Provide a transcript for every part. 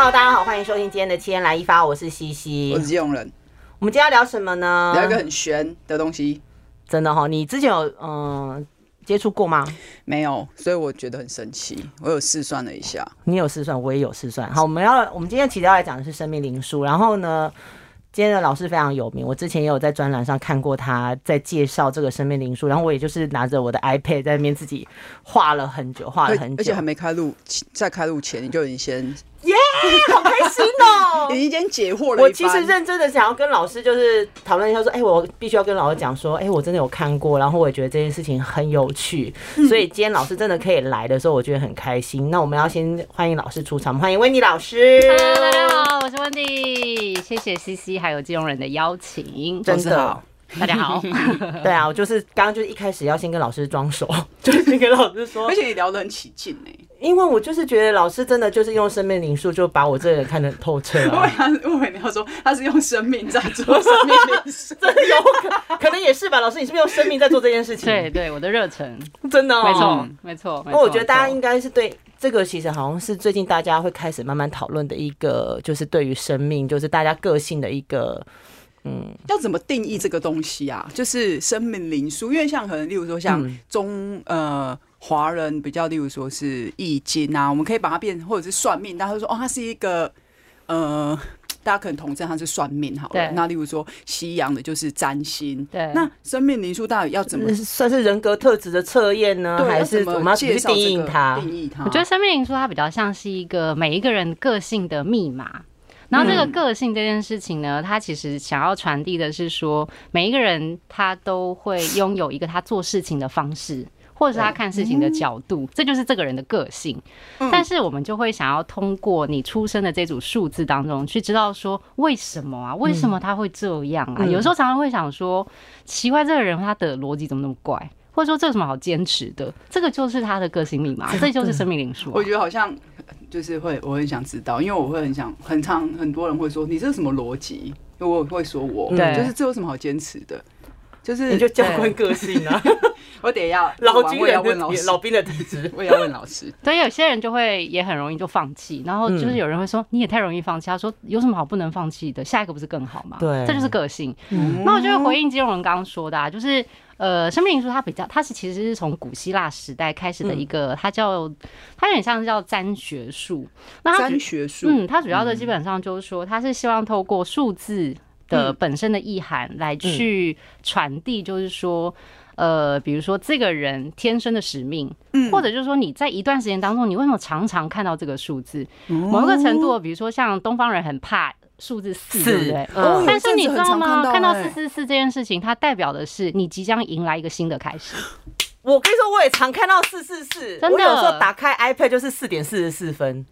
Hello，大家好，欢迎收听今天的七天来一发，我是西西，我是基隆人。我们今天要聊什么呢？聊一个很玄的东西。真的哈、哦，你之前有嗯、呃、接触过吗？没有，所以我觉得很神奇。我有试算了一下，你有试算，我也有试算。好，我们要我们今天其实要来讲的是生命灵数，然后呢，今天的老师非常有名，我之前也有在专栏上看过他在介绍这个生命灵数，然后我也就是拿着我的 iPad 在那边自己画了很久，画了很久，而且还没开录，在开录前你就已经先。耶、yeah，好开心哦！你 已经解惑了。我其实认真的想要跟老师就是讨论一下，说，哎、欸，我必须要跟老师讲说，哎、欸，我真的有看过，然后我也觉得这件事情很有趣，所以今天老师真的可以来的时候，我觉得很开心。那我们要先欢迎老师出场，欢迎温迪老师。Hello，大家好，我是温迪，谢谢西西还有金融人的邀请，真的。大家好，对啊，我就是刚刚就是一开始要先跟老师装熟，就是先跟老师说，而且你聊得很起劲呢，因为我就是觉得老师真的就是用生命灵数就把我这个人看得很透彻啊。我以为我以为你要说他是用生命在做生命灵数，真的有可可能也是吧？老师，你是不是用生命在做这件事情？对对，我的热忱真的、哦，没错没错。那我觉得大家应该是对这个其实好像是最近大家会开始慢慢讨论的一个，就是对于生命，就是大家个性的一个。嗯，要怎么定义这个东西啊？就是生命灵数，因为像可能，例如说像中、嗯、呃华人比较，例如说是易经啊，我们可以把它变，或者是算命，大家会说哦，它是一个呃，大家可能统称它是算命好了。那例如说西洋的就是占星，对。那生命灵数到底要怎么算是人格特质的测验呢？还是怎么去定义它？定义它？我觉得生命灵数它比较像是一个每一个人个性的密码。然后这个个性这件事情呢，他其实想要传递的是说，每一个人他都会拥有一个他做事情的方式，或者是他看事情的角度，这就是这个人的个性。但是我们就会想要通过你出生的这组数字当中去知道说，为什么啊？为什么他会这样啊？有时候常常会想说，奇怪，这个人他的逻辑怎么那么怪？或者说这有什么好坚持的？这个就是他的个性密码，这就是生命灵数。我觉得好像。就是会，我很想知道，因为我会很想，很常很多人会说，你这是什么逻辑？我会说我，对，就是这有什么好坚持的？就是你就教官个性啊！我得要 老军人问老，老兵的体质，我也要问老师。对，有些人就会也很容易就放弃，然后就是有人会说你也太容易放弃。他说有什么好不能放弃的？下一个不是更好吗？对，这就是个性。嗯、那我就会回应金融人刚刚说的，啊，就是。呃，生命灵数它比较，它是其实是从古希腊时代开始的一个，它叫它有点像是叫占学术。那占学术，嗯，它主要的基本上就是说，它是希望透过数字的本身的意涵来去传递，就是说，呃，比如说这个人天生的使命，或者就是说你在一段时间当中，你为什么常常看到这个数字？某一个程度，比如说像东方人很怕。数字四，对不对？嗯。但是你知道吗？看到四四四这件事情，它代表的是你即将迎来一个新的开始。我跟你说，我也常看到四四四，真的。我有时候打开 iPad 就是四点四十四分，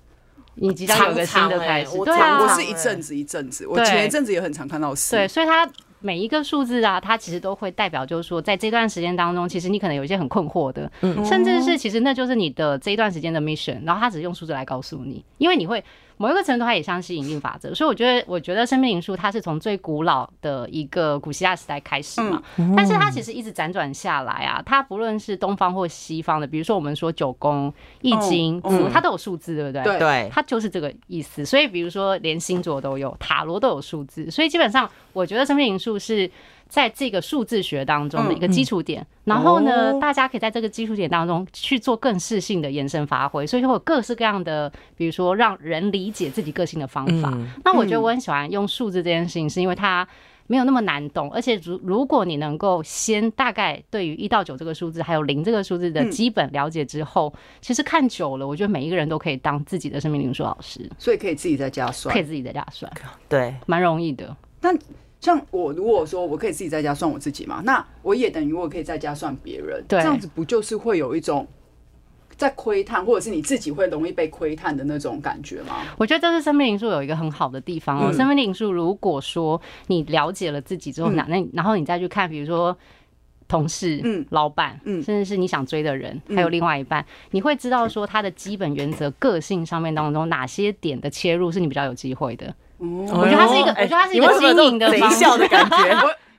你即将有个新的开始。对啊，我是一阵子一阵子，我前一阵子也很常看到四。对，所以它每一个数字啊，它其实都会代表，就是说，在这段时间当中，其实你可能有一些很困惑的，甚至是其实那就是你的这一段时间的 mission，然后他只是用数字来告诉你，因为你会。某一个程度，它也像是引力法则，所以我觉得，我觉得生命灵数它是从最古老的一个古希腊时代开始嘛，但是它其实一直辗转下来啊，它不论是东方或西方的，比如说我们说九宫、易经，它都有数字，对不对？对，它就是这个意思。所以比如说连星座都有，塔罗都有数字，所以基本上我觉得生命灵数是。在这个数字学当中的一个基础点，然后呢，大家可以在这个基础点当中去做更适性的延伸发挥，所以就会有各式各样的，比如说让人理解自己个性的方法。那我觉得我很喜欢用数字这件事情，是因为它没有那么难懂，而且如如果你能够先大概对于一到九这个数字，还有零这个数字的基本了解之后，其实看久了，我觉得每一个人都可以当自己的生命灵数老师，所以可以自己在家算，可以自己在家算，对，蛮容易的。但像我如果说我可以自己在家算我自己嘛，那我也等于我可以在家算别人，对，这样子不就是会有一种在窥探，或者是你自己会容易被窥探的那种感觉吗？我觉得这是生命灵数有一个很好的地方哦。生命灵数如果说你了解了自己之后，那那然后你再去看，比如说同事、嗯，老板，嗯，甚至是你想追的人，还有另外一半，你会知道说他的基本原则、个性上面当中哪些点的切入是你比较有机会的。我觉得他是一个，我觉得他是一个经营的贼笑。的感觉。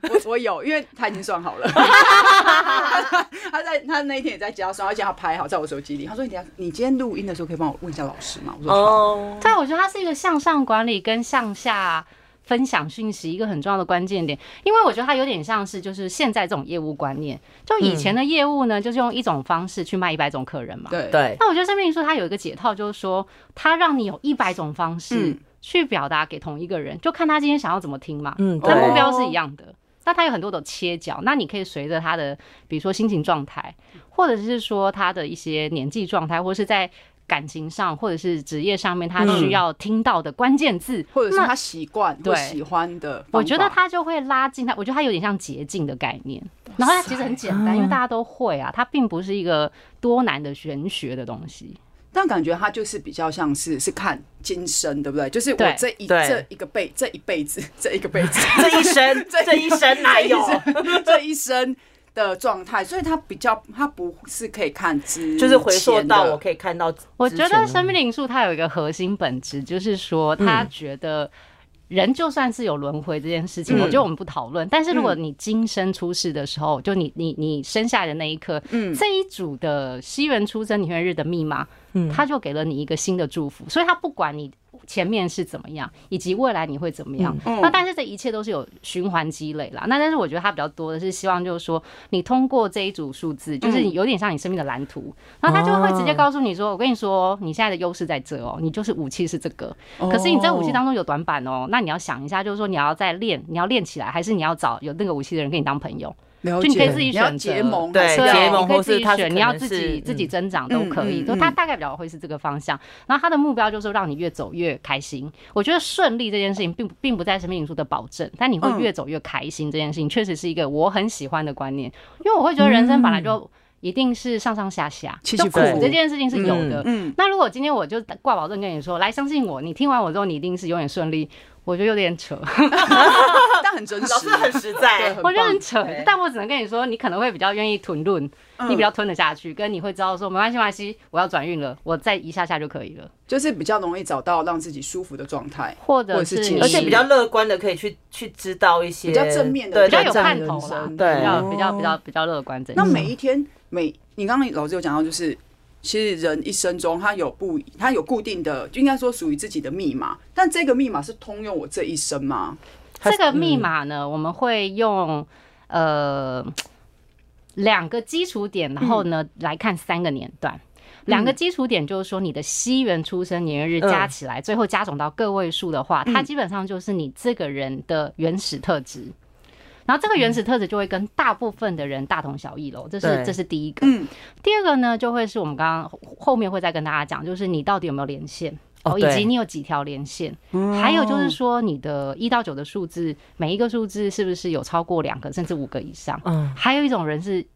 我我有，因为他已经算好了。他在他那一天也在家算，而且他拍好在我手机里。他说：“你等下，你今天录音的时候可以帮我问一下老师吗？”我说：“哦。”对，我觉得他是一个向上管理跟向下分享讯息一个很重要的关键点，因为我觉得他有点像是就是现在这种业务观念，就以前的业务呢，就是用一种方式去卖一百种客人嘛。对对。那我觉得生命灵数它有一个解套，就是说它让你有一百种方式去表达给同一个人，就看他今天想要怎么听嘛。嗯，但目标是一样的。那他有很多的切角，那你可以随着他的，比如说心情状态，或者是说他的一些年纪状态，或者是在感情上，或者是职业上面，他需要听到的关键字，或者是他习惯对喜欢的，我觉得他就会拉近他。我觉得他有点像捷径的概念，然后他其实很简单，因为大家都会啊，它并不是一个多难的玄学的东西。但感觉他就是比较像是是看今生，对不对？就是我这一这一个辈这一辈子这一个辈子 这一生这一生哪有这一生的状态？所以他比较他不是可以看之，就是回溯到我可以看到。我觉得生命灵数它有一个核心本质，就是说他觉得。人就算是有轮回这件事情，我觉得我们不讨论。但是如果你今生出世的时候，就你你你生下来的那一刻，嗯，这一组的西元出生年月日的密码，嗯，他就给了你一个新的祝福。所以他不管你。前面是怎么样，以及未来你会怎么样？嗯、那但是这一切都是有循环积累啦。那但是我觉得它比较多的是希望，就是说你通过这一组数字，就是有点像你生命的蓝图，然后他就会直接告诉你说：“我跟你说，你现在的优势在这哦，你就是武器是这个。可是你这武器当中有短板哦，那你要想一下，就是说你要再练，你要练起来，还是你要找有那个武器的人跟你当朋友？”就你可以自己选择，结盟，对，结盟，或是他选，你要自己自己增长都可以。就他大概比较会是这个方向，然后他的目标就是让你越走越开心。我觉得顺利这件事情并并不在生命灵数的保证，但你会越走越开心这件事情确实是一个我很喜欢的观念，因为我会觉得人生本来就一定是上上下下，就苦这件事情是有的。嗯，那如果今天我就挂保证跟你说，来相信我，你听完我之后你一定是永远顺利。我觉得有点扯，但很真实，老师很实在。我觉得很扯，但我只能跟你说，你可能会比较愿意吞论，你比较吞得下去，跟你会知道说没关系，没关系，我要转运了，我再一下下就可以了，就是比较容易找到让自己舒服的状态，或者是而且比较乐观的，可以去去知道一些比较正面的，比较有盼头啦，对，比较比较比较比较乐观。那每一天每，你刚刚老师有讲到，就是。其实人一生中，他有不，他有固定的，应该说属于自己的密码。但这个密码是通用我这一生吗？这个密码呢，我们会用呃两个基础点，然后呢来看三个年段。两个基础点就是说，你的西元出生年月日加起来，最后加总到个位数的话，它基本上就是你这个人的原始特质。然后这个原始特质就会跟大部分的人大同小异喽，这是这是第一个。嗯，第二个呢，就会是我们刚刚后面会再跟大家讲，就是你到底有没有连线哦，以及你有几条连线，还有就是说你的一到九的数字，每一个数字是不是有超过两个甚至五个以上？嗯，还有一种人是。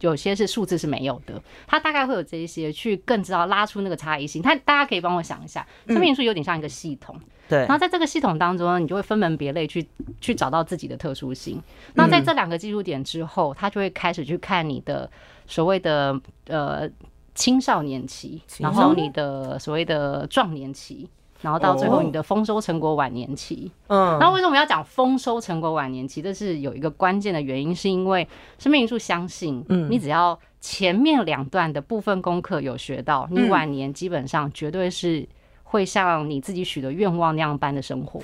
有些是数字是没有的，他大概会有这一些去更知道拉出那个差异性。他大家可以帮我想一下，生命灵数有点像一个系统，对。然后在这个系统当中呢，你就会分门别类去去找到自己的特殊性。那在这两个技术点之后，他就会开始去看你的所谓的呃青少年期，然后你的所谓的壮年期。然后到最后，你的丰收成果晚年期。嗯，那为什么要讲丰收成果晚年期？这是有一个关键的原因，是因为生命因素相信，嗯，你只要前面两段的部分功课有学到，你晚年基本上绝对是会像你自己许的愿望那样般的生活，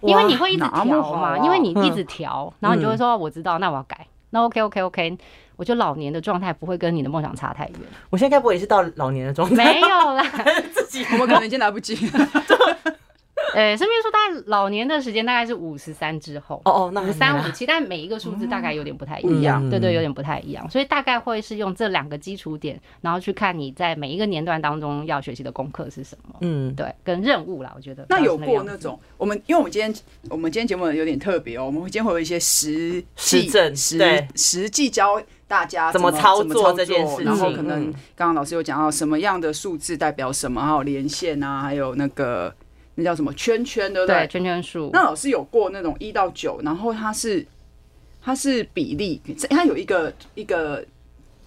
因为你会一直调嘛，因为你一直调，然后你就会说我知道，那我要改，那 OK OK OK。我觉得老年的状态不会跟你的梦想差太远。我现在该不会也是到老年的状态？没有啦，自己我们可能已经来不及了。呃，生命灵数大概老年的时间大概是五十三之后。哦哦，那五三五七，但每一个数字大概有点不太一样。对对，有点不太一样。所以大概会是用这两个基础点，然后去看你在每一个年段当中要学习的功课是什么。嗯，对，跟任务啦，我觉得。那有过那种我们，因为我们今天我们今天节目有点特别哦，我们今天会有一些实实证实实际教。大家怎么操作这件事情？然后可能刚刚老师有讲到什么样的数字代表什么，还有连线啊，还有那个那叫什么圈圈，对不对？对，圈圈数。那老师有过那种一到九，然后它是它是比例，它有一个一个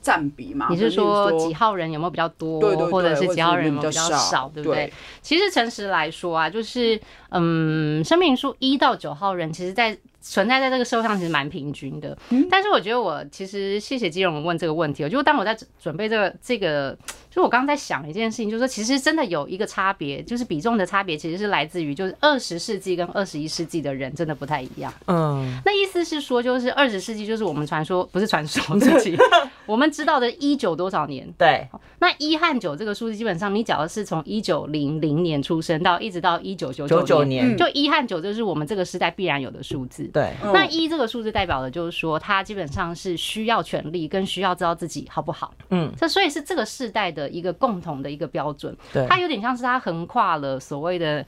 占比嘛？你是说几号人有没有比较多，对对，或者是几号人有没有比较少，对不对？其实诚实来说啊，就是嗯，生命灵数一到九号人，其实在存在在这个社会上其实蛮平均的。但是我觉得我其实谢谢基隆问这个问题，我就当我在准备这个这个，就我刚刚在想一件事情，就是说其实真的有一个差别，就是比重的差别其实是来自于就是二十世纪跟二十一世纪的人真的不太一样。嗯，那意思是说就是二十世纪就是我们传说不是传说自己，我们知道的一九多少年？对，那一和九这个数字基本上你只要是从一九零零年出生到一直到一九九九年，就一和九就是我们这个时代必然有的数字。对，那一这个数字代表的就是说，他基本上是需要权力，跟需要知道自己好不好。嗯，这所以是这个世代的一个共同的一个标准。对，它有点像是它横跨了所谓的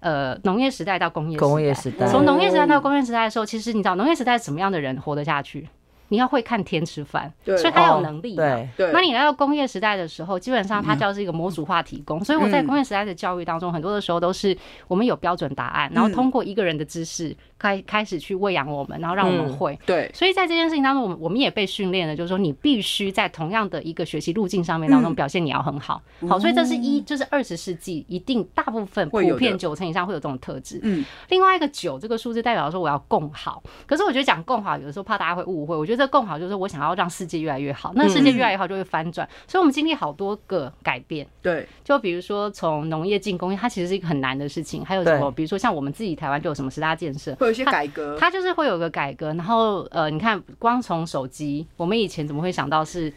呃农业时代到工业工业时代。从农业时代到工业时代的时候，其实你知道农业时代什么样的人活得下去？你要会看天吃饭，所以他有能力。对，那你来到工业时代的时候，基本上它就是一个模组化提供。所以我在工业时代的教育当中，很多的时候都是我们有标准答案，然后通过一个人的知识。开开始去喂养我们，然后让我们会、嗯、对，所以在这件事情当中，我们我们也被训练了，就是说你必须在同样的一个学习路径上面当中表现，你要很好。嗯、好，所以这是一，就是二十世纪一定大部分普遍九成以上会有这种特质。嗯，另外一个九这个数字代表说我要共好，可是我觉得讲共好有的时候怕大家会误会，我觉得这更好就是我想要让世界越来越好，那世界越来越好就会翻转。嗯、所以我们经历好多个改变。对，就比如说从农业进工业，它其实是一个很难的事情。还有什么？比如说像我们自己台湾就有什么十大建设，会有一些改革。它就是会有个改革，然后呃，你看，光从手机，我们以前怎么会想到是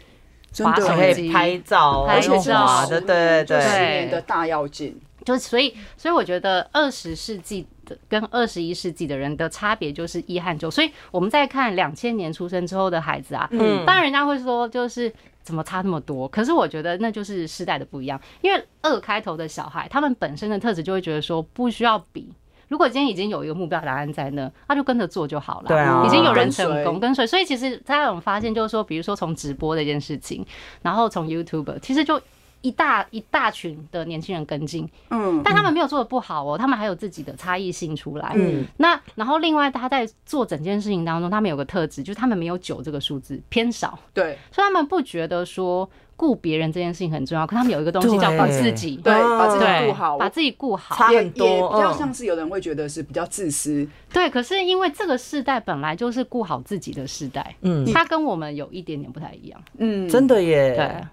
滑手机拍照、拍照的？对对对，十年的大跃进。就所以，所以我觉得二十世纪的跟二十一世纪的人的差别就是一和九。所以我们在看两千年出生之后的孩子啊，嗯，当然人家会说就是怎么差那么多，可是我觉得那就是世代的不一样。因为二开头的小孩，他们本身的特质就会觉得说不需要比。如果今天已经有一个目标答案在那，他就跟着做就好了。对啊，已经有人成功跟随，所以其实大家有发现，就是说，比如说从直播这件事情，然后从 YouTube，其实就一大一大群的年轻人跟进。嗯，但他们没有做的不好哦，他们还有自己的差异性出来。嗯，那然后另外他在做整件事情当中，他们有个特质，就是他们没有九这个数字偏少。对，所以他们不觉得说。顾别人这件事情很重要，可他们有一个东西叫把自己，对，把自己顾好，把自己顾好，差很多，也比较像是有人会觉得是比较自私。对，可是因为这个世代本来就是顾好自己的世代，嗯，他跟我们有一点点不太一样，嗯，真的耶，对，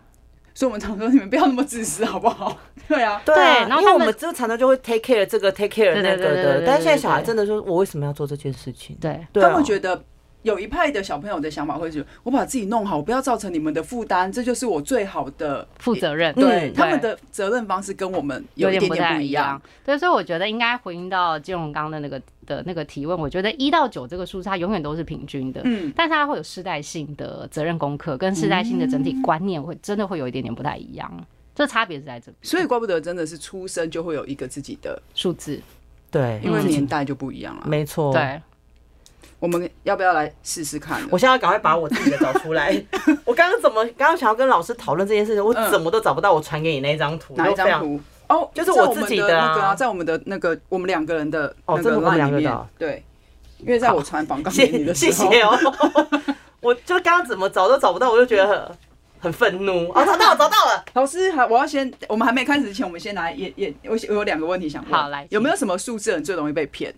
所以我们常说你们不要那么自私，好不好？对啊，对，然后因为我们这常常就会 take care 这个 take care 那个的，但是现在小孩真的说，我为什么要做这件事情？对，他会觉得。有一派的小朋友的想法会是，我把自己弄好，我不要造成你们的负担，这就是我最好的负责任。对，他们的责任方式跟我们有一点点不一样。对，所以我觉得应该回应到金融刚的那个的那个提问。我觉得一到九这个数字它永远都是平均的，嗯，但是它会有世代性的责任功课跟世代性的整体观念会真的会有一点点不太一样。这差别是在这里，所以怪不得真的是出生就会有一个自己的数字，对，因为年代就不一样了，没错，对。我们要不要来试试看？我现在要赶快把我自己的找出来。我刚刚怎么刚刚想要跟老师讨论这件事情，我怎么都找不到我传给你那张图。哪一张图？哦，就是我自己的啊，在我们的那个我们两个人的哦，这个我们两个的。对，因为在我传访刚给你的时候，谢谢哦。我就刚刚怎么找都找不到，我就觉得很很愤怒。哦，找到了，找到了。老师，好，我要先，我们还没开始之前，我们先来也也，我我有两个问题想问。好，来，有没有什么数字人最容易被骗？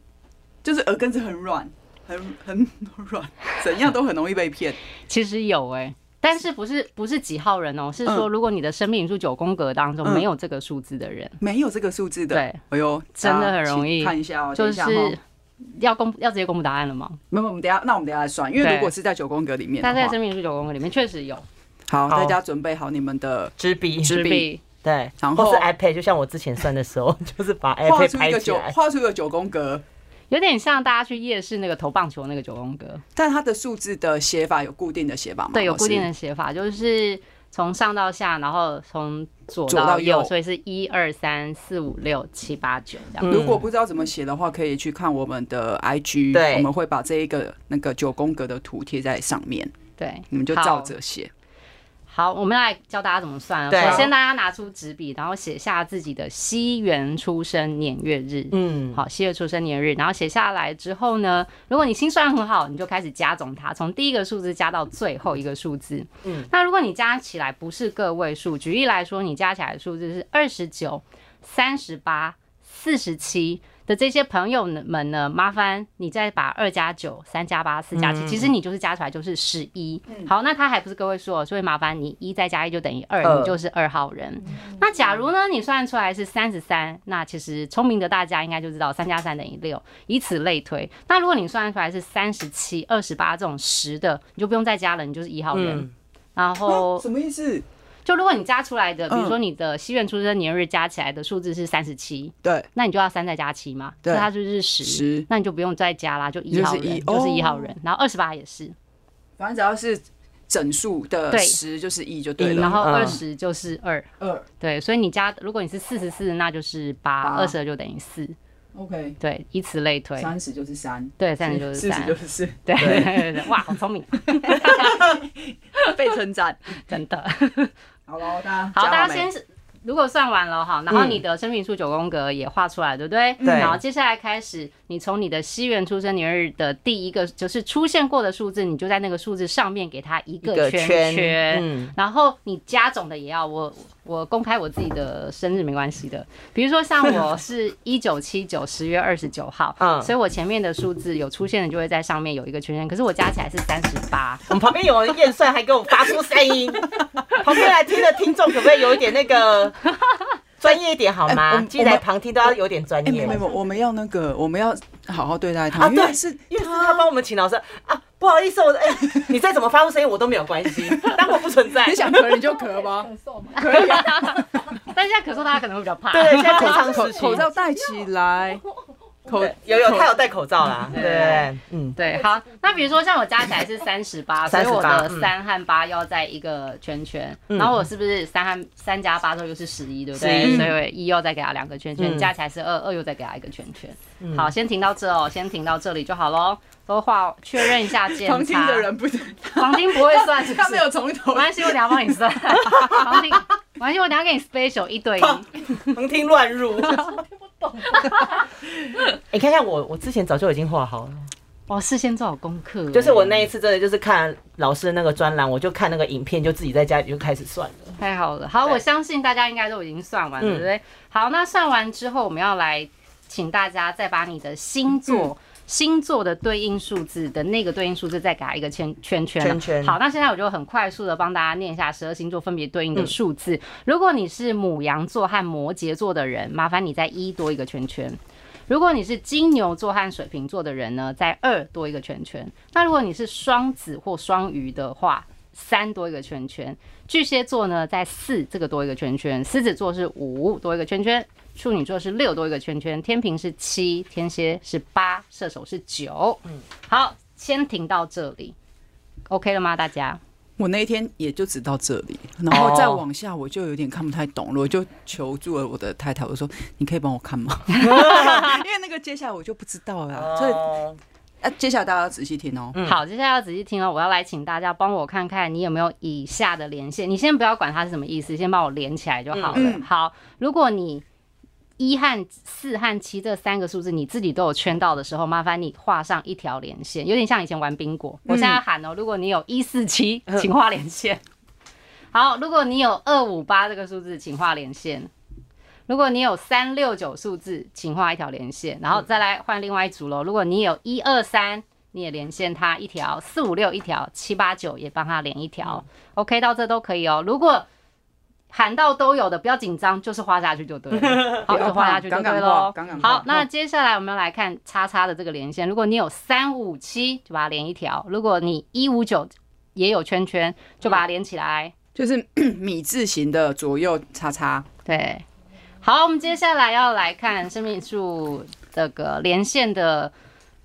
就是耳根子很软。很 很软，怎样都很容易被骗。其实有哎、欸，但是不是不是几号人哦、喔？是说如果你的生命灵数九宫格当中没有这个数字的人，没有这个数字的，对，哎呦，真的很容易。看一下哦，就是要公要直接公布答案了吗？没有，我们等下，那我们等下来算，因为如果是在九宫格里面，但在生命灵数九宫格里面确实有。好，大家准备好你们的纸笔，纸笔，对，然后是 iPad，就像我之前算的时候，就是把 iPad 拍起来，画出一个九宫格。有点像大家去夜市那个投棒球那个九宫格，但它的数字的写法有固定的写法吗？对，有固定的写法，就是从上到下，然后从左到右，所以是一二三四五六七八九这样。如果不知道怎么写的话，可以去看我们的 IG，对，我们会把这一个那个九宫格的图贴在上面，对，你们就照着写。好，我们来教大家怎么算。首先，大家拿出纸笔，然后写下自己的西元出生年月日。嗯，好，西元出生年月日，然后写下来之后呢，如果你心算很好，你就开始加总它，从第一个数字加到最后一个数字。嗯，那如果你加起来不是个位数，举例来说，你加起来的数字是二十九、三十八、四十七，的这些朋友们呢，麻烦你再把二加九、三加八、四加七，其实你就是加出来就是十一。好，那他还不是各位数，所以麻烦你一再加一就等于二，你就是二号人。那假如呢，你算出来是三十三，那其实聪明的大家应该就知道三加三等于六，以此类推。那如果你算出来是三十七、二十八这种十的，你就不用再加了，你就是一号人。嗯、然后什么意思？就如果你加出来的，比如说你的西元出生年日加起来的数字是三十七，对，那你就要三再加七嘛，对，它就是十，十，那你就不用再加啦，就一号人就是一号人，然后二十八也是，反正只要是整数的十就是一就对了，然后二十就是二二，对，所以你加如果你是四十四，那就是八，二十二就等于四。OK，对，以此类推，三十就是三，对，三十就是三，四十就是四，对，哇，好聪明，被称赞，真的。好了，大家好，大家先是。如果算完了哈，然后你的生命数九宫格也画出来，对不对？对。然后接下来开始，你从你的西元出生年日的第一个就是出现过的数字，你就在那个数字上面给它一个圈圈。嗯。然后你加总的也要我我公开我自己的生日没关系的，比如说像我 是一九七九十月二十九号，嗯，所以我前面的数字有出现的就会在上面有一个圈圈，可是我加起来是三十八。我们旁边有人验算，还给我发出声音。旁边来听的听众可不可以有一点那个？专业一点好吗？进来旁听都要有点专业。没有没有，我们要那个，我们要好好对待他。啊，对，是因为是他帮我们请老师啊。不好意思，我哎，你再怎么发出声音我都没有关系，当我不存在。你想咳你就咳吧，咳嗽吗？可以啊。但现在咳嗽大家可能会比较怕。对，现在口罩口罩戴起来。口有有，他有戴口罩啦。对，嗯，对，好。那比如说像我加起来是三十八，所以我的三和八要在一个圈圈。然后我是不是三和三加八之后又是十一，对不对？所以一又再给他两个圈圈，加起来是二，二又再给他一个圈圈。好，先停到这哦，先停到这里就好喽。都画确认一下 检查。旁听的人不，旁听不会算，他没有从头。没关系，我等下帮你算。黄金，没关系，我等下给你 special 一对一。黄金乱入。你 看看我，我之前早就已经画好了。我事先做好功课。就是我那一次真的就是看老师的那个专栏，我就看那个影片，就自己在家里就开始算了。太好了，好，我相信大家应该都已经算完了，对不对？好，那算完之后，我们要来请大家再把你的星座、星座的对应数字的那个对应数字再给它一个圈圈圈。圈圈。好，那现在我就很快速的帮大家念一下十二星座分别对应的数字。如果你是母羊座和摩羯座的人，麻烦你在一多一个圈圈。如果你是金牛座和水瓶座的人呢，在二多一个圈圈。那如果你是双子或双鱼的话，三多一个圈圈。巨蟹座呢，在四这个多一个圈圈。狮子座是五多一个圈圈。处女座是六多一个圈圈。天平是七，天蝎是八，射手是九。嗯，好，先停到这里，OK 了吗？大家？我那一天也就只到这里，然后再往下我就有点看不太懂了，我就求助了我的太太，我说：“你可以帮我看吗？” 因为那个接下来我就不知道了，所以啊，接下来大家要仔细听哦。好，接下来要仔细听哦，我要来请大家帮我看看你有没有以下的连线，你先不要管它是什么意思，先帮我连起来就好了。好，如果你。一和四和七这三个数字，你自己都有圈到的时候，麻烦你画上一条连线，有点像以前玩冰果。我现在喊哦，如果你有一四七，请画连线。好，如果你有二五八这个数字，请画连线。如果你有三六九数字，请画一条连线。然后再来换另外一组喽。如果你有一二三，你也连线它一条；四五六一条；七八九也帮它连一条。OK，到这都可以哦。如果喊到都有的，不要紧张，就是画下去就对了。好，就画下去就对喽。好，那接下来我们要来看叉叉的这个连线。如果你有三五七，就把它连一条；如果你一五九也有圈圈，就把它连起来，就是 米字形的左右叉叉。对，好，我们接下来要来看生命数这个连线的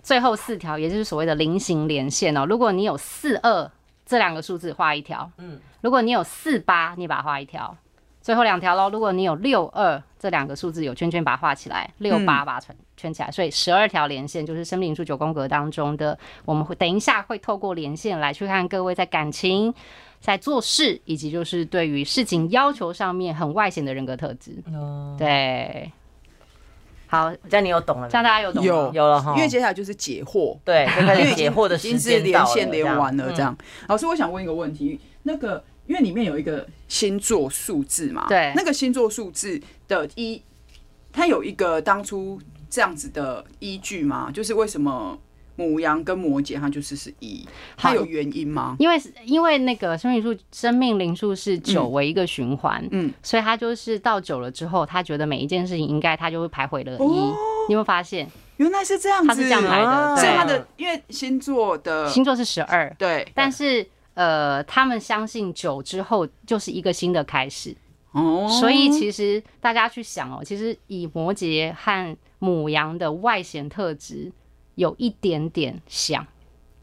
最后四条，也就是所谓的菱形连线哦。如果你有四二这两个数字，画一条。嗯。如果你有四八，你把它画一条，最后两条喽。如果你有六二这两个数字有圈圈，把它画起来，六八把它圈圈起来。所以十二条连线就是生命灵数九宫格当中的，我们会等一下会透过连线来去看各位在感情、在做事，以及就是对于事情要求上面很外显的人格特质。哦，对，好，这样你有懂了，这样大家有懂有有了哈。因为接下来就是解惑，对，因为解惑的时间 连线连完了，这样。老师，我想问一个问题，那个。因为里面有一个星座数字嘛，对，那个星座数字的一，它有一个当初这样子的依据吗？就是为什么牡羊跟摩羯它就是是一，它有原因吗？因为因为那个生命数生命灵数是九为一个循环，嗯，所以他就是到九了之后，他觉得每一件事情应该他就会排回了一。哦、你有没有发现？原来是这样子，他是这样来的。啊、所以他的因为星座的星座是十二，对，但是呃，他们相信九之后就是一个新的开始。哦，所以其实大家去想哦，其实以摩羯和母羊的外显特质有一点点像。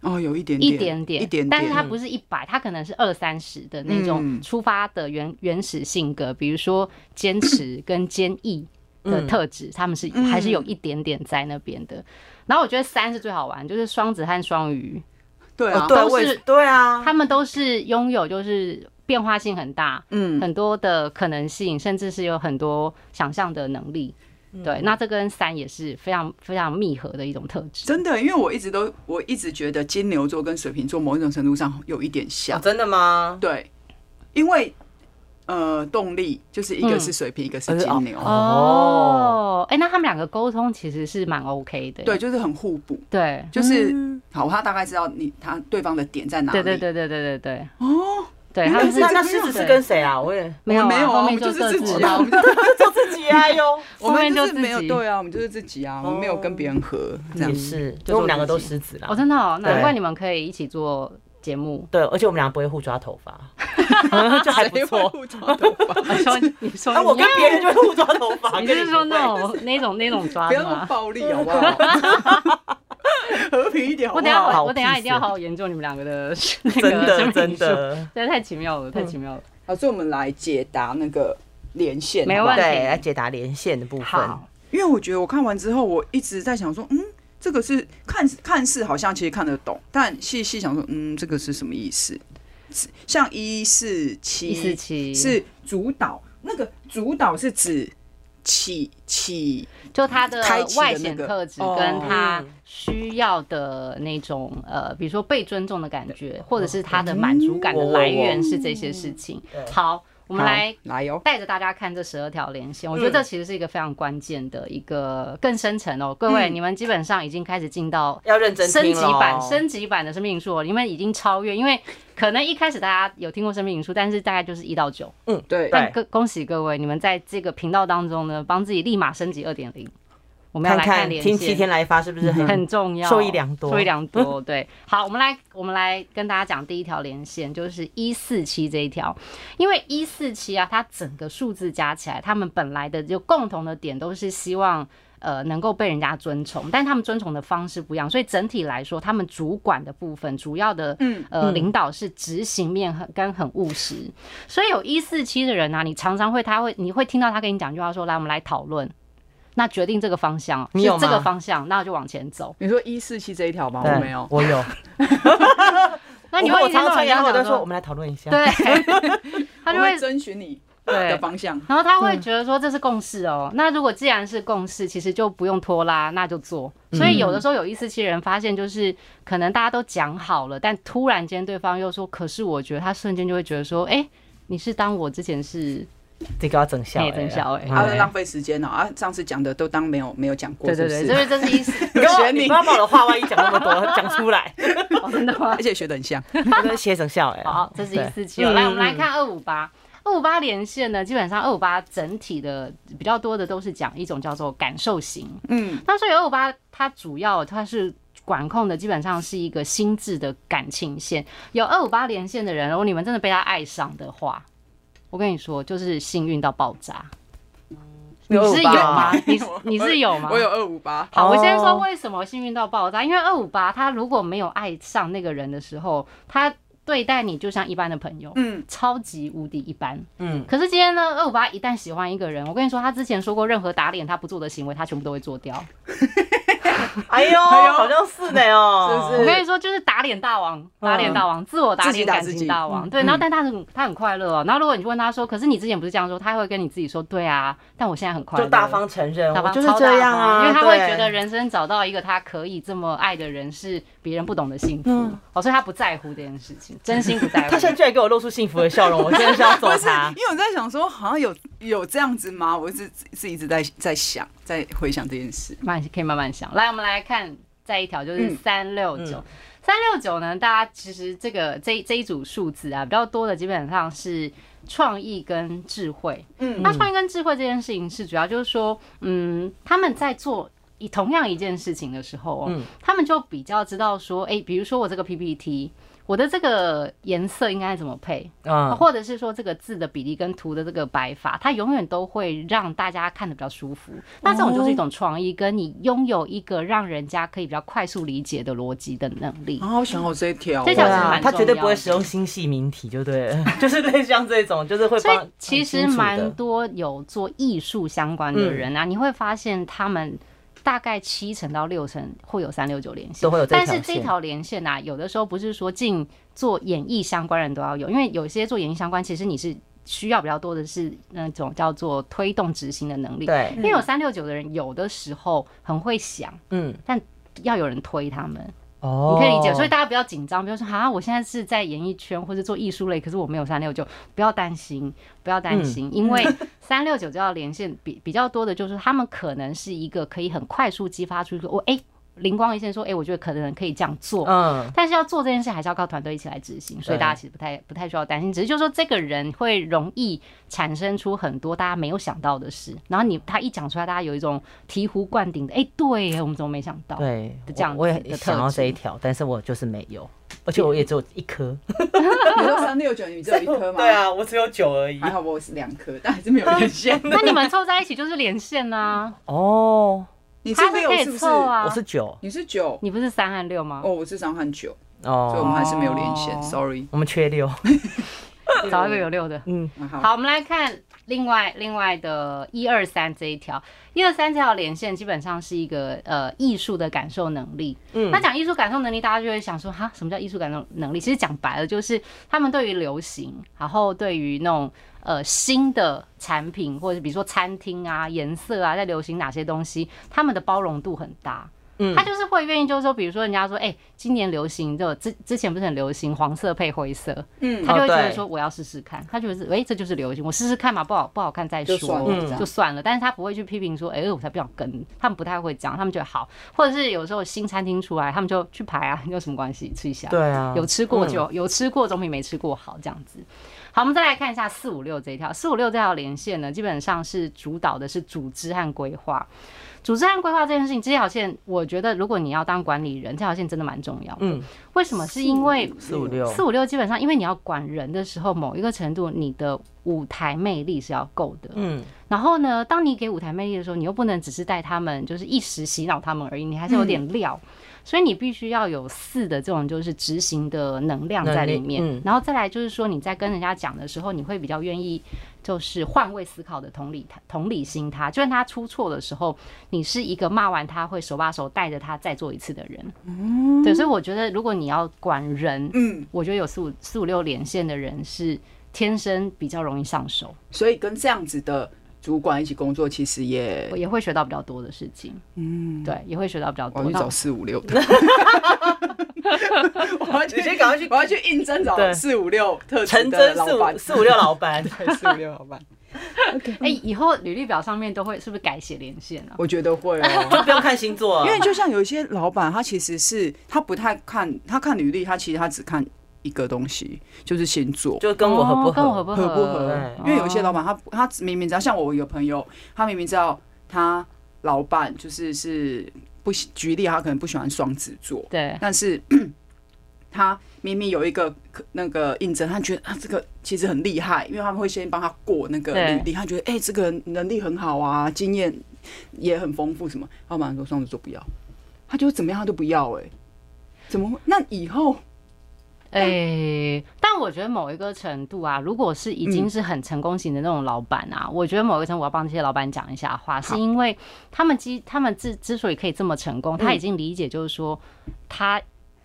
哦，有一点点，一点点，一点点，但是它不是一百，它可能是二三十的那种出发的原原始性格，比如说坚持跟坚毅的特质，他们是还是有一点点在那边的。然后我觉得三是最好玩，就是双子和双鱼，对啊，都是对啊，他们都是拥有就是。变化性很大，嗯，很多的可能性，甚至是有很多想象的能力，嗯、对，那这跟三也是非常非常密合的一种特质。真的，因为我一直都我一直觉得金牛座跟水瓶座某一种程度上有一点像。哦、真的吗？对，因为呃，动力就是一个是水瓶，嗯、一个是金牛。哦，哎、欸，那他们两个沟通其实是蛮 OK 的，对，就是很互补，对，就是、嗯、好，他大概知道你他对方的点在哪里，对对对对对对对，哦。对，他们是那狮子是跟谁啊？我也没有没有，后面就是自己啊，我们就做 自己啊哟。我们就是没有对啊，我们就是自己啊，我们没有跟别人合，这样是，就我们两个都狮子啦。哦，真的哦，难怪你们可以一起做节目。对，而且我们俩不会互抓头发，就还不错。互抓头发，你说你说，我跟别人就会互抓头发，你是说那种那种那种抓不要那么暴力好不好？和平一点好不好，我等下，我等下一定要好好研究你们两个的 那个真的真的，真的太奇妙了，太奇妙了。好，所以我们来解答那个连线，没问题，来解答连线的部分。好，因为我觉得我看完之后，我一直在想说，嗯，这个是看看似好像其实看得懂，但细细想说，嗯，这个是什么意思？像一四七，一四七是主导，那个主导是指。起起，就他的外显特质跟他需要的那种呃，比如说被尊重的感觉，或者是他的满足感的来源是这些事情。好。我们来来哟，带着大家看这十二条连线。我觉得这其实是一个非常关键的一个更深层哦。各位，你们基本上已经开始进到要认真升级版、升级版的生命灵数，你们已经超越。因为可能一开始大家有听过生命灵数，但是大概就是一到九。嗯，对。但恭恭喜各位，你们在这个频道当中呢，帮自己立马升级二点零。我们要来看连线，听七天来发是不是很很重要？受益良多，受益良多。对，好，我们来我们来跟大家讲第一条连线，就是一四七这一条，因为一四七啊，它整个数字加起来，他们本来的就共同的点都是希望呃能够被人家尊崇，但他们尊崇的方式不一样，所以整体来说，他们主管的部分主要的嗯。呃领导是执行面很跟很务实，所以有一四七的人啊，你常常会他会你会听到他跟你讲句话说，来我们来讨论。那决定这个方向，你有这个方向，那我就往前走。你说一四七这一条吗？我没有，我有。那你会我常常然后他说，我们来讨论一下。对，他就会征询你的方向，然后他会觉得说这是共识哦。那如果既然是共识，其实就不用拖拉，那就做。所以有的时候有一四七人发现，就是可能大家都讲好了，但突然间对方又说，可是我觉得他瞬间就会觉得说，哎，你是当我之前是。这个要整效，整效哎，他浪费时间了啊！上次讲的都当没有没有讲过，对对对，因为这是意思。你不要把我的话万一讲那么多 讲出来，真的吗？而且学的很像，都是写整效哎。好，这是一四七。来，我们来看二五八，二五八连线呢，基本上二五八整体的比较多的都是讲一种叫做感受型。嗯，那所以二五八它主要它是管控的，基本上是一个心智的感情线。有二五八连线的人，如果你们真的被他爱上的话。我跟你说，就是幸运到爆炸。你是有吗？你 你是有吗？我有二五八。好，我先说为什么幸运到爆炸。因为二五八他如果没有爱上那个人的时候，他对待你就像一般的朋友，嗯，超级无敌一般，嗯。可是今天呢，二五八一旦喜欢一个人，我跟你说，他之前说过任何打脸他不做的行为，他全部都会做掉。哎呦，好像是的哦。我跟你说，就是打脸大王，打脸大王，自我打脸感情大王。对，然后但他很他很快乐哦。然后如果你问他说，可是你之前不是这样说，他会跟你自己说，对啊，但我现在很快乐。就大方承认，大方就是这样啊。因为他会觉得人生找到一个他可以这么爱的人是别人不懂的幸福，哦，所以他不在乎这件事情，真心不在乎。他现在居然给我露出幸福的笑容，我真的是要揍他。因为我在想说，好像有有这样子吗？我是是一直在在想，在回想这件事。慢可以慢慢想。来，我们来看再一条，就是三六九。三六九呢，大家其实这个这这一组数字啊，比较多的基本上是创意跟智慧。嗯，那创意跟智慧这件事情是主要就是说，嗯，他们在做一同样一件事情的时候，嗯，他们就比较知道说，哎，比如说我这个 PPT。我的这个颜色应该怎么配啊？或者是说这个字的比例跟图的这个摆法，它永远都会让大家看的比较舒服。那这种就是一种创意，跟你拥有一个让人家可以比较快速理解的逻辑的能力。好想好这一条，这条是蛮，他绝对不会使用新细明体，就对了，就是类似像这种，就是会。所以其实蛮多有做艺术相关的人啊，你会发现他们。大概七成到六成会有三六九连线，都会有这。但是这条连线啊，有的时候不是说进做演艺相关人都要有，因为有些做演艺相关，其实你是需要比较多的是那种叫做推动执行的能力。对，因为有三六九的人，有的时候很会想，嗯，但要有人推他们。哦，你可以理解，所以大家不要紧张，比如说啊，我现在是在演艺圈或者做艺术类，可是我没有三六九，不要担心，不要担心，因为 三六九这条连线比比较多的，就是他们可能是一个可以很快速激发出一个我哎。灵光一现，说：“哎、欸，我觉得可能可以这样做，嗯，但是要做这件事，还是要靠团队一起来执行，所以大家其实不太不太需要担心。只是就是说，这个人会容易产生出很多大家没有想到的事，然后你他一讲出来，大家有一种醍醐灌顶的，哎、欸，对，我们怎么没想到？对，这样我也想要这一条，但是我就是没有，而且我也只有一颗。你说三六九，你只有一颗吗？对啊，我只有九而已。还好我是两颗，但还是没有连线。那你们凑在一起就是连线呢、啊？哦。”你是六是不是？我是九，你是九，你不是三和六吗？哦，我是三和九，哦，所以我们还是没有连线，sorry，我们缺六，找一个有六的。嗯，好，我们来看另外另外的一二三这一条，一二三这条连线基本上是一个呃艺术的感受能力。嗯，那讲艺术感受能力，大家就会想说，哈，什么叫艺术感受能力？其实讲白了，就是他们对于流行，然后对于那种。呃，新的产品或者比如说餐厅啊，颜色啊，在流行哪些东西，他们的包容度很大。嗯，他就是会愿意，就是说，比如说人家说，哎、欸，今年流行就之之前不是很流行黄色配灰色，嗯，他就会觉得说我要试试看，他觉得是，哎、欸，这就是流行，我试试看嘛，不好不好看再说，就算了，就算了。但是他不会去批评说，哎、欸，我才不想跟，他们不太会讲，他们觉得好，或者是有时候新餐厅出来，他们就去排啊，有什么关系，吃一下，对啊，有吃过就、嗯、有吃过总比没吃过好，这样子。好，我们再来看一下四五六这一条。四五六这条连线呢，基本上是主导的是组织和规划。组织和规划这件事情，这条线我觉得，如果你要当管理人，这条线真的蛮重要的。嗯，为什么？是因为四五六四五六基本上，因为你要管人的时候，某一个程度，你的舞台魅力是要够的。嗯，然后呢，当你给舞台魅力的时候，你又不能只是带他们，就是一时洗脑他们而已，你还是有点料。嗯所以你必须要有四的这种就是执行的能量在里面，嗯、然后再来就是说你在跟人家讲的时候，你会比较愿意就是换位思考的同理他同理心他，就算他出错的时候，你是一个骂完他会手把手带着他再做一次的人。嗯，对，所以我觉得如果你要管人，嗯，我觉得有四五四五六连线的人是天生比较容易上手，所以跟这样子的。主管一起工作，其实也也会学到比较多的事情。嗯，对，也会学到比较多。我要去找四五六的。我要去，先赶快去，我要去应征找四五六特陈真四五四五六老板，四五六老板。哎，以后履历表上面都会是不是改写连线啊？我觉得会哦，就不要看星座，因为就像有一些老板，他其实是他不太看，他看履历，他其实他只看。一个东西就是星座，就跟我合不合，哦、合不合，合不合？因为有一些老板，他他明明知道，像我一个朋友，他明明知道他老板就是是不举例，他可能不喜欢双子座，对，但是 他明明有一个那个印证，他觉得啊这个其实很厉害，因为他们会先帮他过那个履历，他觉得哎、欸，这个人能力很好啊，经验也很丰富，什么？老板说双子座不要，他就怎么样他都不要、欸，哎，怎么会？那以后？诶、欸，但我觉得某一个程度啊，如果是已经是很成功型的那种老板啊，嗯、我觉得某一个程度我要帮这些老板讲一下话，是因为他们之他们之之所以可以这么成功，他已经理解就是说他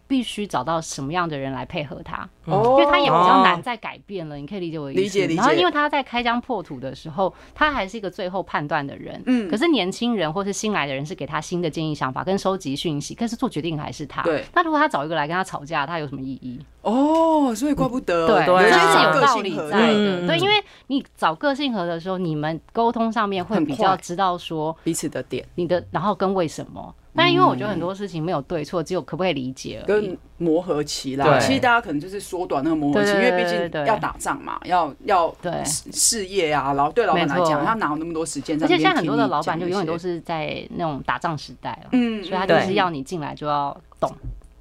必须找到什么样的人来配合他，哦，因为他也比较难再改变了。你可以理解我的意思。理解理解。然后因为他在开疆破土的时候，他还是一个最后判断的人。嗯。可是年轻人或是新来的人是给他新的建议、想法跟收集讯息，可是做决定还是他。对。那如果他找一个来跟他吵架，他有什么意义？哦，所以怪不得。对，有些是有道理在的。对，因为你找个性合的时候，你们沟通上面会比较知道说彼此的点，你的，然后跟为什么。但因为我觉得很多事情没有对错，只有可不可以理解而已。跟磨合期啦，其实大家可能就是缩短那个磨合期，因为毕竟要打仗嘛，要要事业啊，然后对老板来讲，他哪有那么多时间？而且现在很多的老板就永远都是在那种打仗时代了，嗯，所以他就是要你进来就要懂。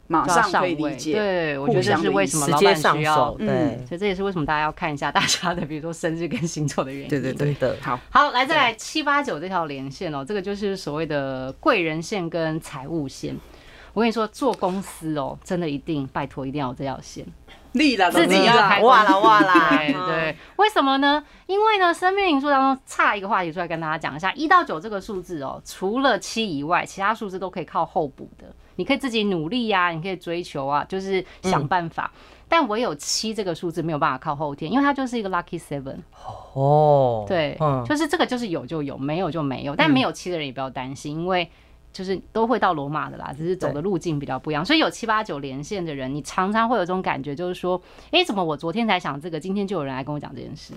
马上可以理解，对，我觉得这是为什么老板需要，对，所以这也是为什么大家要看一下大家的，比如说生日跟星座的原因。对对对的，好，好，来再来七八九这条连线哦，这个就是所谓的贵人线跟财务线。我跟你说，做公司哦，真的一定拜托一定要有这条线，立了自己要开哇啦哇啦，对对，为什么呢？因为呢，生命灵数当中差一个话题出来跟大家讲一下，一到九这个数字哦，除了七以外，其他数字都可以靠后补的。你可以自己努力呀、啊，你可以追求啊，就是想办法。嗯、但唯有七这个数字没有办法靠后天，因为它就是一个 lucky seven。哦，对，嗯、就是这个就是有就有，没有就没有。但没有七的人也不要担心，因为就是都会到罗马的啦，只是走的路径比较不一样。所以有七八九连线的人，你常常会有这种感觉，就是说，哎、欸，怎么我昨天才想这个，今天就有人来跟我讲这件事？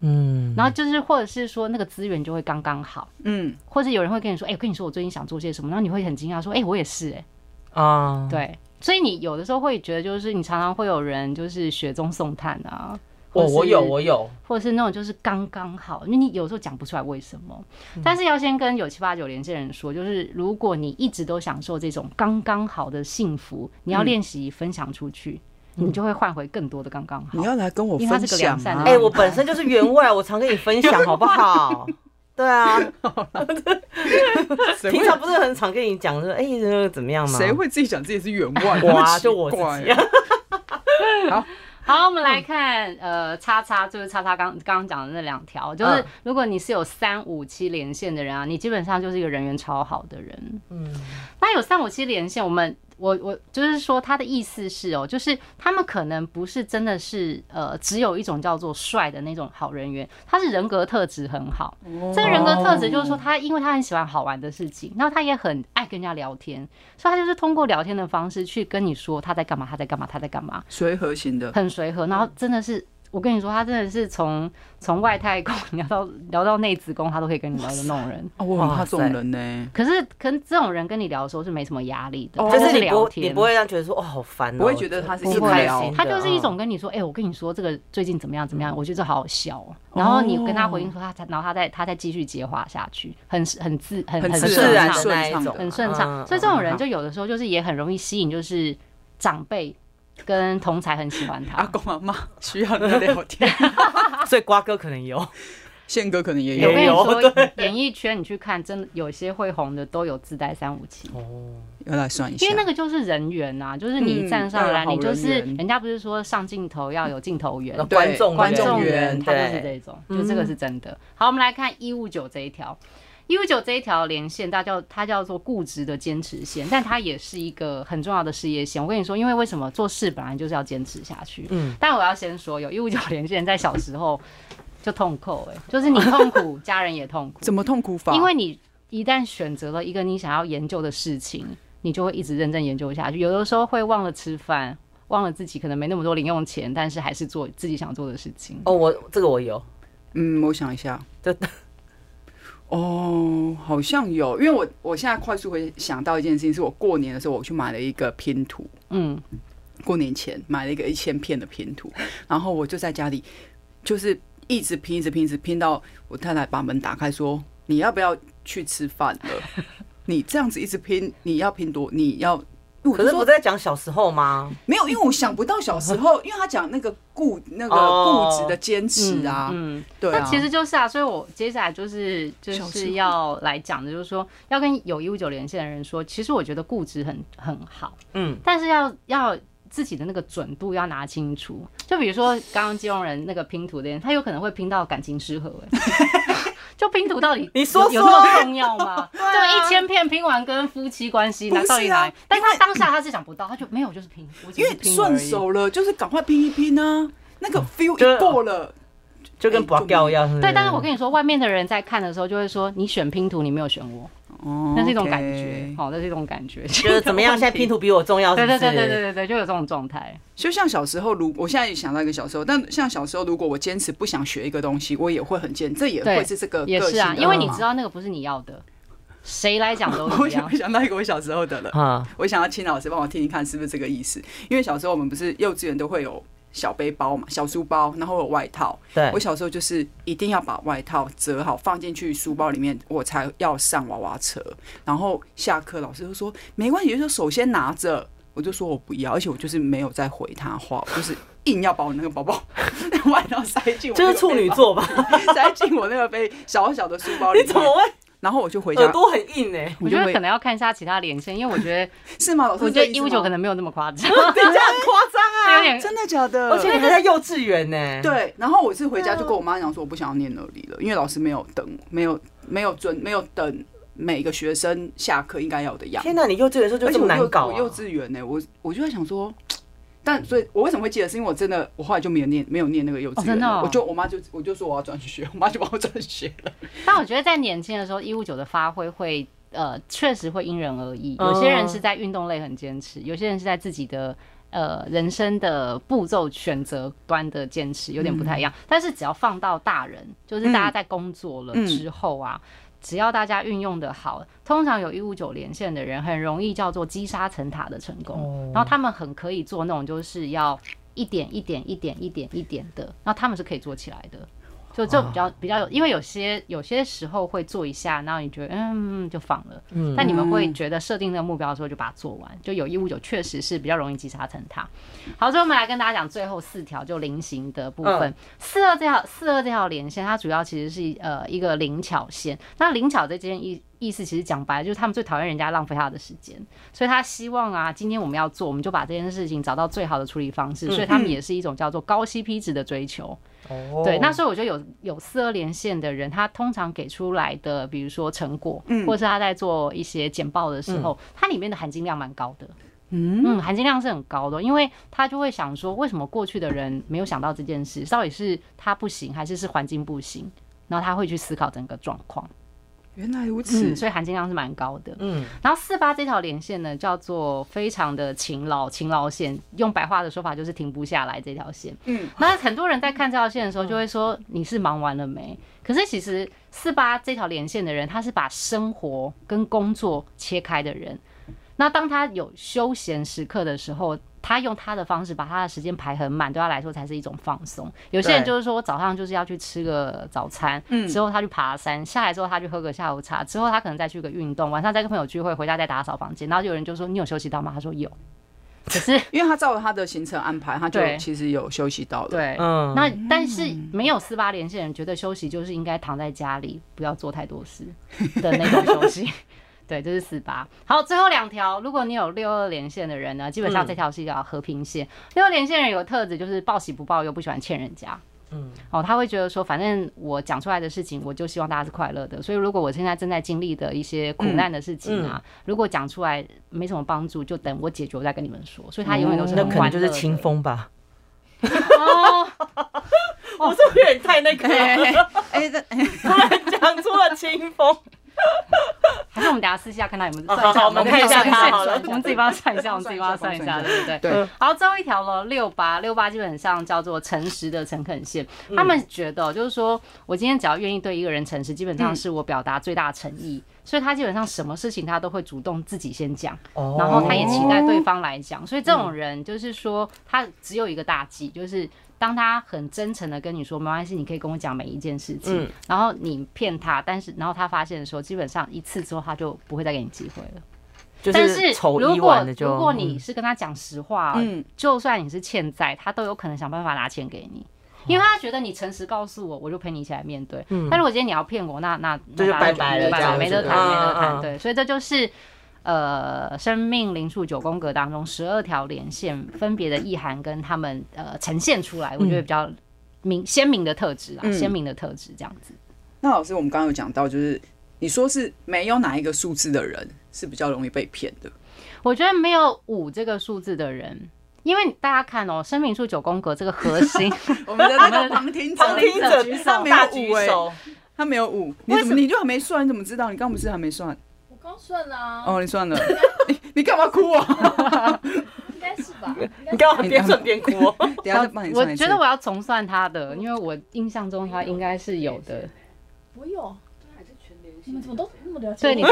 嗯，然后就是或者是说那个资源就会刚刚好，嗯，或者有人会跟你说，哎、欸，我跟你说我最近想做些什么，然后你会很惊讶说，哎、欸，我也是、欸，哎，啊，对，所以你有的时候会觉得就是你常常会有人就是雪中送炭啊，哦，我有我有，或者是那种就是刚刚好，因为你有时候讲不出来为什么，嗯、但是要先跟有七八九连线人说，就是如果你一直都享受这种刚刚好的幸福，你要练习分享出去。嗯你就会换回更多的刚刚好。你要来跟我分享啊！哎，我本身就是员外，我常跟你分享，好不好？对啊，平常不是很常跟你讲说，哎，那个怎么样吗？谁会自己讲自己是员外？我啊，就我自己。好好，我们来看，呃，叉叉就是叉叉刚刚刚讲的那两条，就是如果你是有三五七连线的人啊，你基本上就是一个人缘超好的人。嗯，那有三五七连线，我们。我我就是说，他的意思是哦，就是他们可能不是真的是呃，只有一种叫做帅的那种好人缘，他是人格特质很好。这个人格特质就是说，他因为他很喜欢好玩的事情，然后他也很爱跟人家聊天，所以他就是通过聊天的方式去跟你说他在干嘛，他在干嘛，他在干嘛，随和型的，很随和，然后真的是。我跟你说，他真的是从从外太空聊到 聊到内子宫，他都可以跟你聊的那种人。哦，我很怕这种人呢。可是，跟这种人跟你聊的时候是没什么压力的，就是是聊天，你不会让觉得说哦好烦，不会觉得他是一开心，他就是一种跟你说，哎，我跟你说这个最近怎么样怎么样，我觉得这好好笑。然后你跟他回应说他，然后他再他再继续接话下去，很很自很很自然的那一种，很顺畅。所以这种人就有的时候就是也很容易吸引，就是长辈。跟同才很喜欢他，阿公阿妈需要你聊天，所以瓜哥可能有，宪哥可能也有。我跟你说，演艺圈你去看，真的有些会红的都有自带三五七。哦，要来算一下，因为那个就是人缘呐，就是你一站上来，你就是人家不是说上镜头要有镜头缘，观众观众缘，他就是这种，就这个是真的。好，我们来看一五九这一条。一五九这一条连线，它叫它叫做固执的坚持线，但它也是一个很重要的事业线。我跟你说，因为为什么做事本来就是要坚持下去。嗯。但我要先说，有一五九连线在小时候就痛苦哎、欸，就是你痛苦，家人也痛苦。怎么痛苦法？因为你一旦选择了一个你想要研究的事情，你就会一直认真研究下去。有的时候会忘了吃饭，忘了自己可能没那么多零用钱，但是还是做自己想做的事情。哦，我这个我有。嗯，我想一下，真的。哦，好像有，因为我我现在快速会想到一件事情，是我过年的时候我去买了一个拼图，嗯，过年前买了一个一千片的拼图，然后我就在家里就是一直拼，一直拼，一直拼到我太太把门打开说：“你要不要去吃饭了？你这样子一直拼，你要拼多，你要。”可是不在讲小时候吗？没有，因为我想不到小时候，因为他讲那个固那个固执的坚持啊，嗯，对啊，那其实就是啊，所以我接下来就是就是要来讲的，就是说要跟有一五九连线的人说，其实我觉得固执很很好，嗯，但是要要自己的那个准度要拿清楚。就比如说刚刚金融人那个拼图的人，他有可能会拼到感情失和，哎。就拼图到底你说有那么重要吗？就一千片拼完跟夫妻关系那到底来？但他当下他是想不到，他就没有就是拼，因为顺手了，就是赶快拼一拼啊，那个 feel 一过了。就跟拔掉一样，对。但是我跟你说，外面的人在看的时候，就会说你选拼图，你没有选我，哦，那是一种感觉，好，那是一种感觉，觉得怎么样？现在拼图比我重要，对对对对对对对，就有这种状态。就像小时候，如我现在也想到一个小时候，但像小时候，如果我坚持不想学一个东西，我也会很坚，这也会是这个也是啊，因为你知道那个不是你要的，谁来讲都一样。我想到一个我小时候的了，啊，我想要请老师帮我听听看，是不是这个意思？因为小时候我们不是幼稚园都会有。小背包嘛，小书包，然后有外套。对，我小时候就是一定要把外套折好放进去书包里面，我才要上娃娃车。然后下课老师就说没关系，就说首先拿着。我就说我不要，而且我就是没有再回他话，我就是硬要把我那个包包 外套塞进。这是处女座吧？塞进我那个背小小的书包里。你怎么会？然后我就回家，耳朵很硬哎、欸，我觉得可能要看一下其他连线，因为我觉得 是吗？老师，我觉得一五九可能没有那么夸张，这样很夸张啊，有点真的假的？而且还在幼稚园呢。对，然后我是回家就跟我妈讲说，我不想要念那里了，因为老师没有等，没有没有准，没有等每个学生下课应该要的样。天哪，你幼稚园的时候就这么难搞、啊？我幼稚园呢，我我就在想说。但所以，我为什么会记得？是因为我真的，我后来就没有念，没有念那个幼稚园、哦哦。我就我妈就我就说我要转学，我妈就帮我转学了。但我觉得在年轻的时候，一五九的发挥会呃，确实会因人而异。有些人是在运动类很坚持，有些人是在自己的呃人生的步骤选择端的坚持，有点不太一样。但是只要放到大人，就是大家在工作了之后啊。嗯嗯只要大家运用的好，通常有一五九连线的人很容易叫做击杀成塔的成功，然后他们很可以做那种就是要一点一点一点一点一点的，然后他们是可以做起来的。就就比较比较有，因为有些有些时候会做一下，然后你觉得嗯就放了，嗯，但你们会觉得设定那个目标的时候就把它做完，就有一五九确实是比较容易击杀成它。好，最后我们来跟大家讲最后四条就菱形的部分，四二这条四二这条连线，它主要其实是呃一个灵巧线，那灵巧这件意意思其实讲白了就是他们最讨厌人家浪费他的时间，所以他希望啊今天我们要做，我们就把这件事情找到最好的处理方式，所以他们也是一种叫做高 CP 值的追求。哦，对，那所以我觉得有有四二连线的人，他通常给出来的，比如说成果，嗯，或者是他在做一些简报的时候，嗯、它里面的含金量蛮高的，嗯。嗯，含金量是很高的，因为他就会想说，为什么过去的人没有想到这件事，到底是他不行，还是是环境不行？然后他会去思考整个状况。原来如此，嗯，所以含金量是蛮高的。嗯，然后四八这条连线呢，叫做非常的勤劳，勤劳线，用白话的说法就是停不下来这条线。嗯，那很多人在看这条线的时候，就会说你是忙完了没？可是其实四八这条连线的人，他是把生活跟工作切开的人。那当他有休闲时刻的时候，他用他的方式把他的时间排很满，对他来说才是一种放松。有些人就是说我，早上就是要去吃个早餐，之后他去爬山，下来之后他去喝个下午茶，之后他可能再去个运动，晚上再跟朋友聚会，回家再打扫房间。然后有人就说：“你有休息到吗？”他说：“有。”可是 因为他照着他的行程安排，他就其实有休息到了。对，嗯。那但是没有四八连线人觉得休息就是应该躺在家里，不要做太多事的那种休息。对，这是四八。好，最后两条，如果你有六二连线的人呢，基本上这条是一条和平线。嗯、六二连线人有个特质，就是报喜不报忧，不喜欢欠人家。嗯，哦，他会觉得说，反正我讲出来的事情，我就希望大家是快乐的。所以，如果我现在正在经历的一些苦难的事情啊，嗯嗯、如果讲出来没什么帮助，就等我解决我再跟你们说。所以他永远都是。那可能就是清风吧。哦，我是不是有点太那个？哎，这 突然讲出了清风。还是我们等下私下看他有没有算一下，我们看一下他好了，我们自己帮他算一下，我们自己帮他算一下，对不对？对。好，最后一条了，六八六八基本上叫做诚实的诚恳线。他们觉得就是说我今天只要愿意对一个人诚实，基本上是我表达最大诚意，所以他基本上什么事情他都会主动自己先讲，然后他也期待对方来讲。所以这种人就是说他只有一个大忌，就是。当他很真诚的跟你说没关系，你可以跟我讲每一件事情，嗯、然后你骗他，但是然后他发现的时候，基本上一次之后他就不会再给你机会了。但是如果如果你是跟他讲实话，嗯，就算你是欠债，他都有可能想办法拿钱给你，因为他觉得你诚实告诉我，我就陪你一起来面对。嗯，但如果今天你要骗我，那那那就拜拜了，没得谈，没得谈。对，所以这就是。呃，生命灵数九宫格当中十二条连线分别的意涵跟他们呃呈现出来，我觉得比较明鲜明的特质啊，鲜明的特质这样子。那老师，我们刚刚有讲到，就是你说是没有哪一个数字的人是比较容易被骗的。我觉得没有五这个数字的人，因为大家看哦，生命数九宫格这个核心，我们的那个旁听者，旁听者他没有五哎、欸，他没有五，你怎么你就还没算？你怎么知道？你刚不是还没算？算了啊。哦，你算了，你你干嘛哭啊？应该是吧？你干嘛边算边哭？等下再帮你算。我觉得我要重算他的，因为我印象中他应该是有的。我有，你们怎么都那么了解？对，你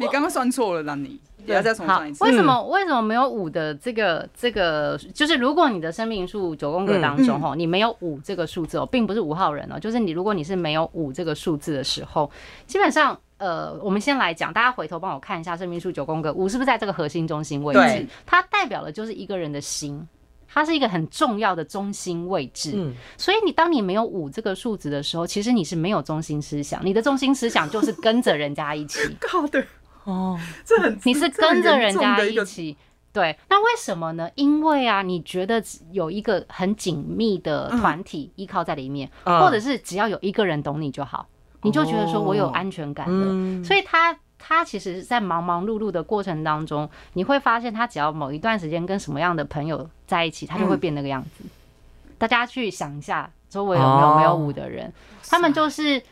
你刚刚算错了，那你等下再重算一次。为什么为什么没有五的这个这个？就是如果你的生命数九宫格当中哦，你没有五这个数字哦，并不是五号人哦，就是你如果你是没有五这个数字的时候，基本上。呃，我们先来讲，大家回头帮我看一下生命数九宫格五是不是在这个核心中心位置？它代表的就是一个人的心，它是一个很重要的中心位置。嗯，所以你当你没有五这个数字的时候，其实你是没有中心思想，你的中心思想就是跟着人家一起。靠的哦，这很你是跟着人家一起。对，那为什么呢？因为啊，你觉得有一个很紧密的团体依靠在里面，或者是只要有一个人懂你就好。你就觉得说我有安全感了，嗯、所以他他其实，在忙忙碌碌的过程当中，你会发现他只要某一段时间跟什么样的朋友在一起，他就会变那个样子。嗯、大家去想一下，周围有没有没有舞的人，哦、他们就是。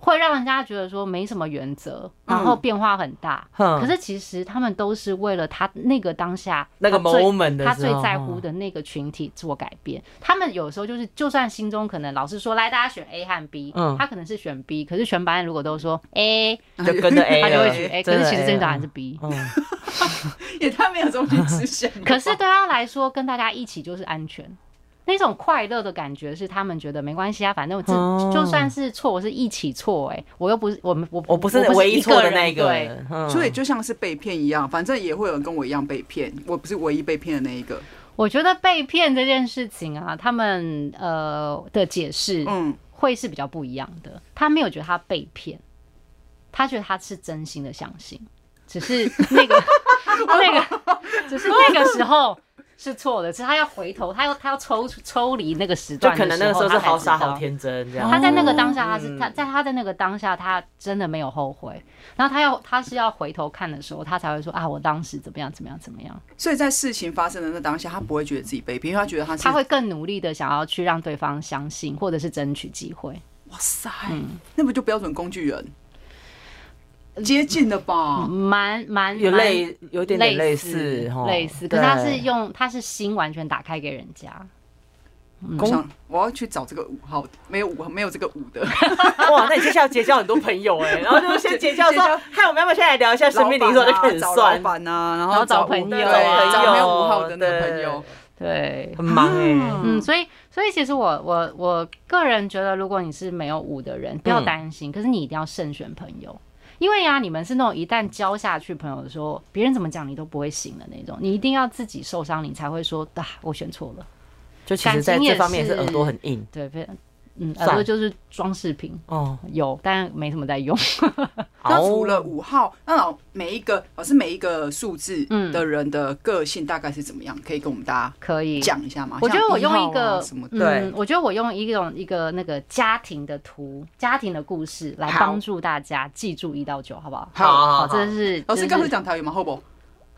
会让人家觉得说没什么原则，然后变化很大。可是其实他们都是为了他那个当下那个 moment 他最在乎的那个群体做改变。他们有时候就是，就算心中可能老师说来大家选 A 和 B，他可能是选 B，可是全班如果都说 A，就跟着 A，他就会选 A。可是其实真的答案是 B，也太没有中心思想。可是对他来说，跟大家一起就是安全。那种快乐的感觉是他们觉得没关系啊，反正我这就算是错，我是一起错哎，我又不是我们我我不是唯一错的那一个，对，所以就像是被骗一样，反正也会有人跟我一样被骗，我不是唯一被骗的那一个。我觉得被骗这件事情啊，他们呃的解释嗯会是比较不一样的。他没有觉得他被骗，他觉得他是真心的相信，只是那个 那个只是那个时候。是错的，其实他要回头，他要他要抽抽离那个时段，就可能那个时候是好傻好天真这样。他在那个当下，他是他在他的那个当下，他真的没有后悔。然后他要他是要回头看的时候，他才会说啊，我当时怎么样怎么样怎么样。所以在事情发生的那当下，他不会觉得自己被骗，因为他觉得他是他会更努力的想要去让对方相信，或者是争取机会。哇塞，嗯，那不就标准工具人？接近的吧，蛮蛮有类有点点类似类似，可是他是用他是心完全打开给人家。我想我要去找这个五号，没有五没有这个五的。哇，那你接下来结交很多朋友哎，然后就先结交说，嗨，我们要不要先来聊一下生命灵数就开始算老板啊，然后找朋友，找没有五号的那个朋友，对，很忙哎。嗯，所以所以其实我我我个人觉得，如果你是没有五的人，不要担心，可是你一定要慎选朋友。因为呀，你们是那种一旦交下去朋友的时候，别人怎么讲你都不会醒的那种，你一定要自己受伤，你才会说啊，我选错了。就其实在这方面是耳朵很硬，对，非常。嗯，耳朵就是装饰品哦，有，但没什么在用。那除了五号，那老每一个老师每一个数字的人的个性大概是怎么样？可以跟我们大家可以讲一下吗？我觉得我用一个什么？对，我觉得我用一种一个那个家庭的图，家庭的故事来帮助大家记住一到九，好不好？好，好，这是老师刚才讲台语吗？好不？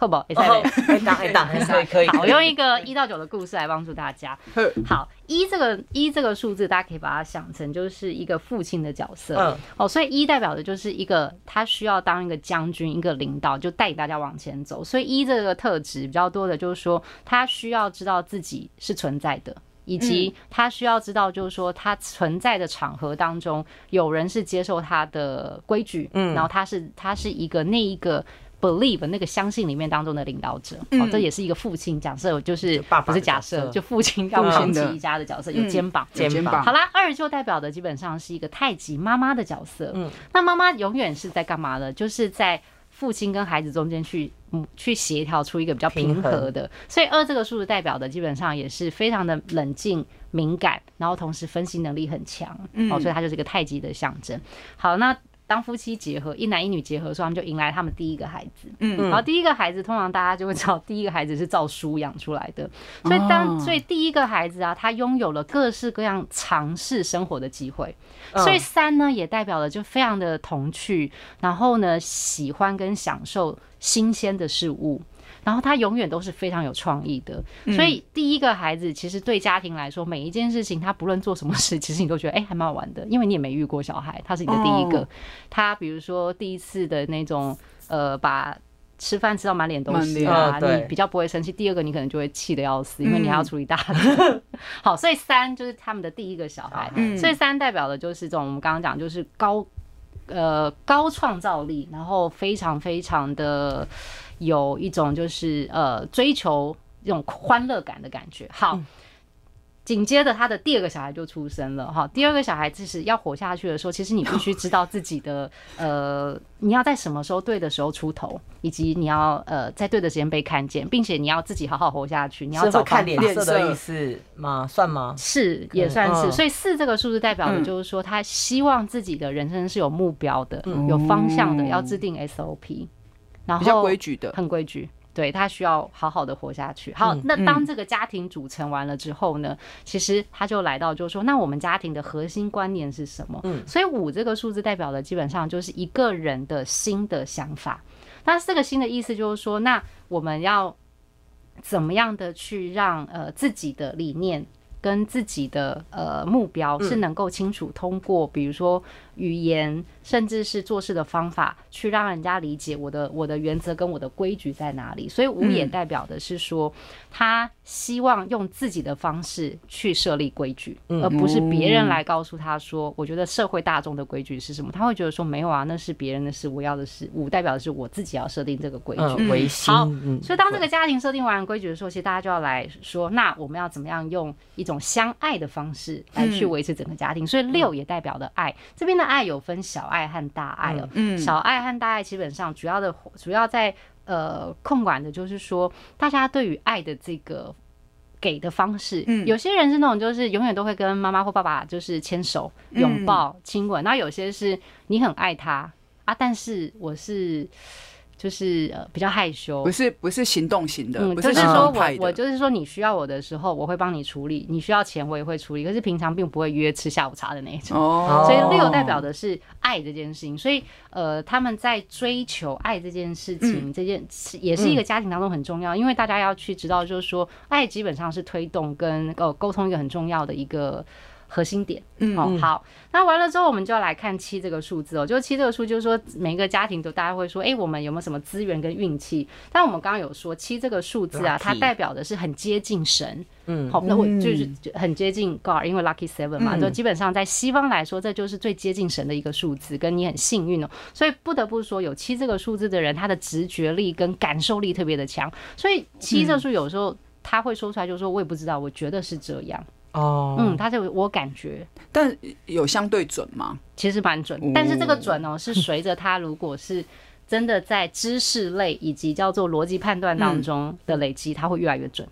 好不？可以可以可以。好，我用一个一到九的故事来帮助大家。好，一这个一这个数字，大家可以把它想成就是一个父亲的角色。嗯。哦，所以一代表的就是一个他需要当一个将军，一个领导，就带领大家往前走。所以一这个特质比较多的，就是说他需要知道自己是存在的，以及他需要知道，就是说他存在的场合当中，有人是接受他的规矩。嗯。然后他是他是一个那一个。Believe 那个相信里面当中的领导者，哦，这也是一个父亲假设，就是不是假设，就父亲要扛起一家的角色，有肩膀，肩膀。好啦，二就代表的基本上是一个太极妈妈的角色。嗯，那妈妈永远是在干嘛呢？就是在父亲跟孩子中间去，嗯，去协调出一个比较平和的。所以二这个数字代表的基本上也是非常的冷静、敏感，然后同时分析能力很强。哦，所以它就是一个太极的象征。好，那。当夫妻结合，一男一女结合的时候，他们就迎来他们第一个孩子。嗯，然后第一个孩子通常大家就会知道，第一个孩子是照书养出来的，所以当所以第一个孩子啊，他拥有了各式各样尝试生活的机会。所以三呢，也代表了就非常的童趣，然后呢，喜欢跟享受新鲜的事物。然后他永远都是非常有创意的，所以第一个孩子其实对家庭来说，每一件事情他不论做什么事，其实你都觉得哎还蛮好玩的，因为你也没遇过小孩，他是你的第一个。他比如说第一次的那种呃，把吃饭吃到满脸都是啊，你比较不会生气。第二个你可能就会气得要死，因为你还要处理大的。好，所以三就是他们的第一个小孩，所以三代表的就是这种我们刚刚讲就是高呃高创造力，然后非常非常的。有一种就是呃追求这种欢乐感的感觉。好，紧接着他的第二个小孩就出生了哈。第二个小孩就是要活下去的时候，其实你必须知道自己的 呃你要在什么时候对的时候出头，以及你要呃在对的时间被看见，并且你要自己好好活下去。你要找看脸色的意思吗？算吗？是也算是。所以四这个数字代表的就是说，他希望自己的人生是有目标的、有方向的，要制定 SOP。然后比较规矩的，很规矩，对，他需要好好的活下去。好，那当这个家庭组成完了之后呢，其实他就来到，就是说，那我们家庭的核心观念是什么？嗯，所以五这个数字代表的基本上就是一个人的新的想法。那这个新的意思就是说，那我们要怎么样的去让呃自己的理念跟自己的呃目标是能够清楚通过，比如说语言。甚至是做事的方法，去让人家理解我的我的原则跟我的规矩在哪里。所以五也代表的是说，他希望用自己的方式去设立规矩，而不是别人来告诉他说，我觉得社会大众的规矩是什么。他会觉得说，没有啊，那是别人的事，我要的是五代表的是我自己要设定这个规矩。好，所以当这个家庭设定完规矩的时候，其实大家就要来说，那我们要怎么样用一种相爱的方式来去维持整个家庭？所以六也代表的爱，这边的爱有分小。爱和大爱哦，嗯，小爱和大爱基本上主要的主要在呃控管的就是说，大家对于爱的这个给的方式，嗯，有些人是那种就是永远都会跟妈妈或爸爸就是牵手、拥抱、亲吻，那有些是你很爱他啊，但是我是。就是呃比较害羞，不是不是行动型的，嗯，就是说我我就是说你需要我的时候，我会帮你处理，你需要钱我也会处理，可是平常并不会约吃下午茶的那一种。哦，所以六代表的是爱这件事情，所以呃他们在追求爱这件事情，这件也是一个家庭当中很重要，因为大家要去知道，就是说爱基本上是推动跟呃沟通一个很重要的一个。核心点，嗯，哦，好，那完了之后，我们就要来看七这个数字哦。就七这个数，就是说每一个家庭都大家会说，哎，我们有没有什么资源跟运气？但我们刚刚有说七这个数字啊，它代表的是很接近神，嗯，好，那我就是很接近 God，因为 Lucky Seven 嘛，就基本上在西方来说，这就是最接近神的一个数字，跟你很幸运哦。所以不得不说，有七这个数字的人，他的直觉力跟感受力特别的强。所以七这个数有时候他会说出来，就是说我也不知道，我觉得是这样。哦，嗯，他就我感觉，但有相对准吗？其实蛮准，但是这个准哦，是随着他如果是真的在知识类以及叫做逻辑判断当中的累积，他会越来越准。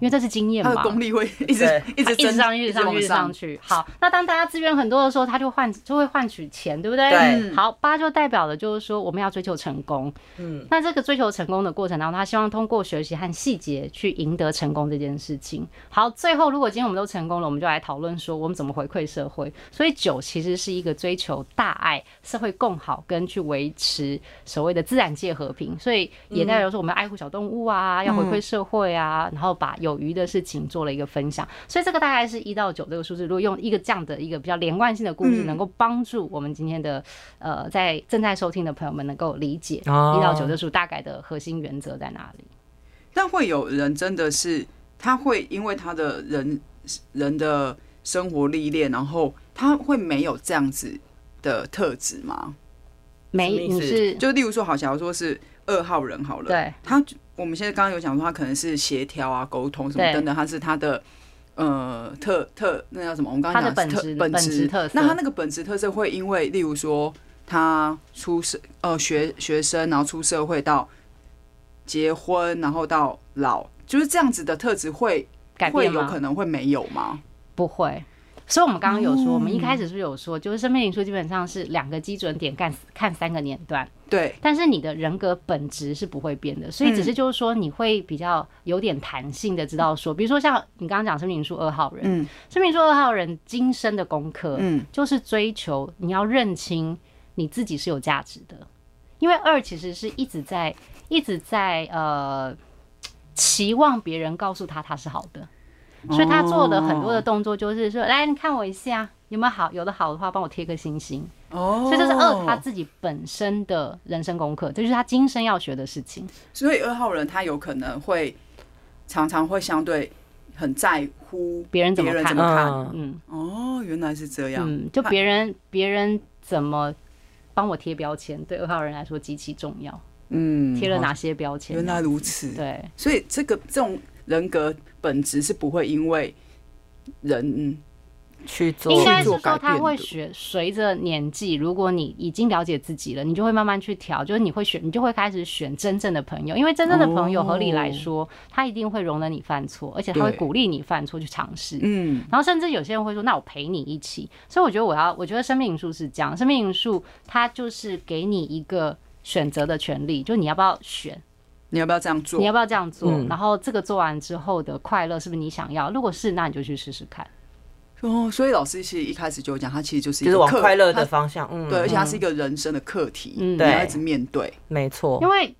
因为这是经验嘛，他的功力会一直 一直一直上去，一直上去，一直上去。好，那当大家资源很多的时候，他就换就会换取钱，对不对？对。好，八就代表的就是说我们要追求成功。嗯。那这个追求成功的过程当中，他希望通过学习和细节去赢得成功这件事情。好，最后如果今天我们都成功了，我们就来讨论说我们怎么回馈社会。所以九其实是一个追求大爱、社会共好跟去维持所谓的自然界和平。所以也代表说我们要爱护小动物啊，要回馈社会啊，然后把。有余的事情做了一个分享，所以这个大概是一到九这个数字。如果用一个这样的一个比较连贯性的故事，能够帮助我们今天的呃在正在收听的朋友们能够理解一到九这数大概的核心原则在哪里。但会有人真的是他会因为他的人人的生活历练，然后他会没有这样子的特质吗？没，你是就例如说，好，假如说是二号人好了，对他。我们现在刚刚有讲说，他可能是协调啊、沟通什么等等，他是他的呃特特那叫什么？我们刚刚讲本质本质特色。那他那个本质特色会因为，例如说他出社呃学学生，然后出社会到结婚，然后到老，就是这样子的特质会改变吗？会有可能会没有吗？不会。所以我们刚刚有说，我们一开始是不是有说，就是生命灵数基本上是两个基准点看看三个年段。对，但是你的人格本质是不会变的，所以只是就是说你会比较有点弹性的知道说，比如说像你刚刚讲生命灵数二号人，嗯，生命灵数二号人今生的功课，嗯，就是追求你要认清你自己是有价值的，因为二其实是一直在一直在呃期望别人告诉他他是好的，所以他做的很多的动作就是说，来你看我一下有没有好，有的好的话帮我贴个星星。哦，所以这是二他自己本身的人生功课，这就是他今生要学的事情。所以二号人他有可能会常常会相对很在乎别人怎么看，嗯，哦，原来是这样。嗯，就别人别人怎么帮我贴标签，对二号人来说极其重要。嗯，贴了哪些标签？原来如此。对，所以这个这种人格本质是不会因为人。去做，应该是说他会学，随着年纪，如果你已经了解自己了，你就会慢慢去调，就是你会选，你就会开始选真正的朋友，因为真正的朋友，合理来说，他一定会容忍你犯错，而且他会鼓励你犯错去尝试。嗯，然后甚至有些人会说，那我陪你一起。所以我觉得我要，我觉得生命因素是这样，生命因素它就是给你一个选择的权利，就你要不要选，你要不要这样做，你要不要这样做，然后这个做完之后的快乐是不是你想要？如果是，那你就去试试看。哦，所以老师其实一开始就讲，他其实就是一个就是往快乐的方向，嗯，对，而且他是一个人生的课题，嗯，对，一直面对，没错。因为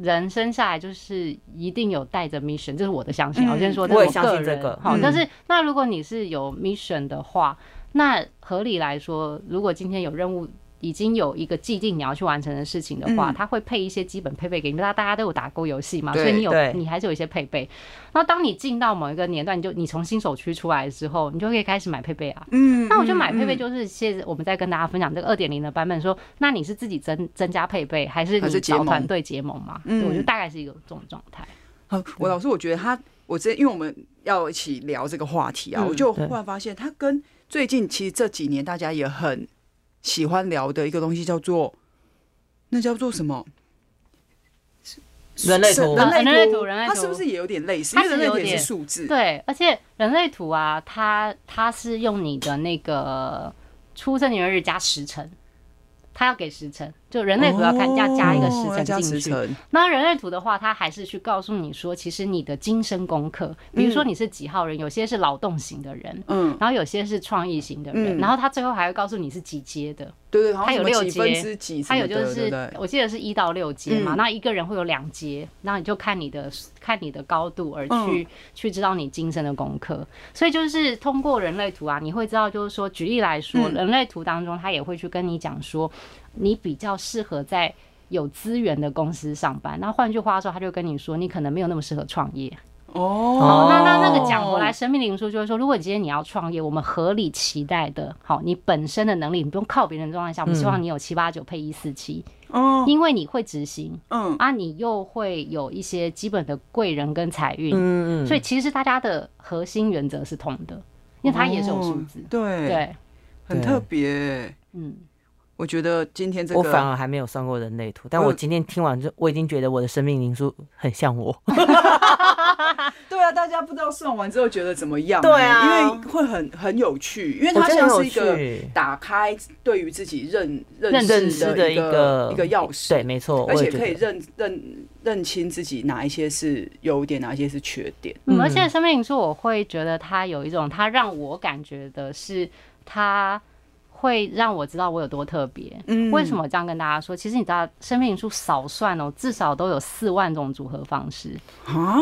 人生下来就是一定有带着 mission，这是我的相信。我先说，我也相信这个。好，但是那如果你是有 mission 的话，那合理来说，如果今天有任务。已经有一个既定你要去完成的事情的话，它会配一些基本配备给你。大家大家都有打过游戏嘛，所以你有你还是有一些配备。然后当你进到某一个年段，你就你从新手区出来的时候，你就可以开始买配备啊。嗯，那我觉得买配备就是现在我们在跟大家分享这个二点零的版本，说那你是自己增增加配备，还是你找团队结盟嘛？嗯，我觉得大概是一个这种状态。好，我老师我觉得他，我这因为我们要一起聊这个话题啊，我就忽然发现他跟最近其实这几年大家也很。喜欢聊的一个东西叫做，那叫做什么？人类图，人类图，人类图，它是不是也有点类似？因为人类图也是数字，对，而且人类图啊，它它是用你的那个出生年月日加时辰，它要给时辰。就人类图要看，要加一个时辰进去。那人类图的话，它还是去告诉你说，其实你的今生功课，比如说你是几号人，有些是劳动型的人，嗯，然后有些是创意型的人，然后他最后还会告诉你是几阶的。对对，它有六阶，它有就是我记得是一到六阶嘛。那一个人会有两阶，那你就看你的看你的高度而去去知道你今生的功课。所以就是通过人类图啊，你会知道，就是说举例来说，人类图当中他也会去跟你讲说。你比较适合在有资源的公司上班。那换句话说，他就跟你说，你可能没有那么适合创业。哦，那那那个讲回来，生命灵数就是说，如果今天你要创业，我们合理期待的，好，你本身的能力，你不用靠别人的状态下，我们希望你有七八九配一四七。哦，因为你会执行，嗯啊，你又会有一些基本的贵人跟财运，嗯嗯，所以其实大家的核心原则是通的，因为它也是有数字，对对，很特别，嗯。我觉得今天这个，我反而还没有算过人类图，但我今天听完之后，我已经觉得我的生命灵数很像我。对啊，大家不知道算完之后觉得怎么样？对啊，因为会很很有趣，因为它像是一个打开对于自己认认识的一个一个钥匙。对，没错，而且可以认认认清自己哪一些是优点，哪一些是缺点。嗯，而且生命灵数我会觉得它有一种，它让我感觉的是它。会让我知道我有多特别。嗯，为什么这样跟大家说？其实你知道，生命灵数少算哦，至少都有四万种组合方式。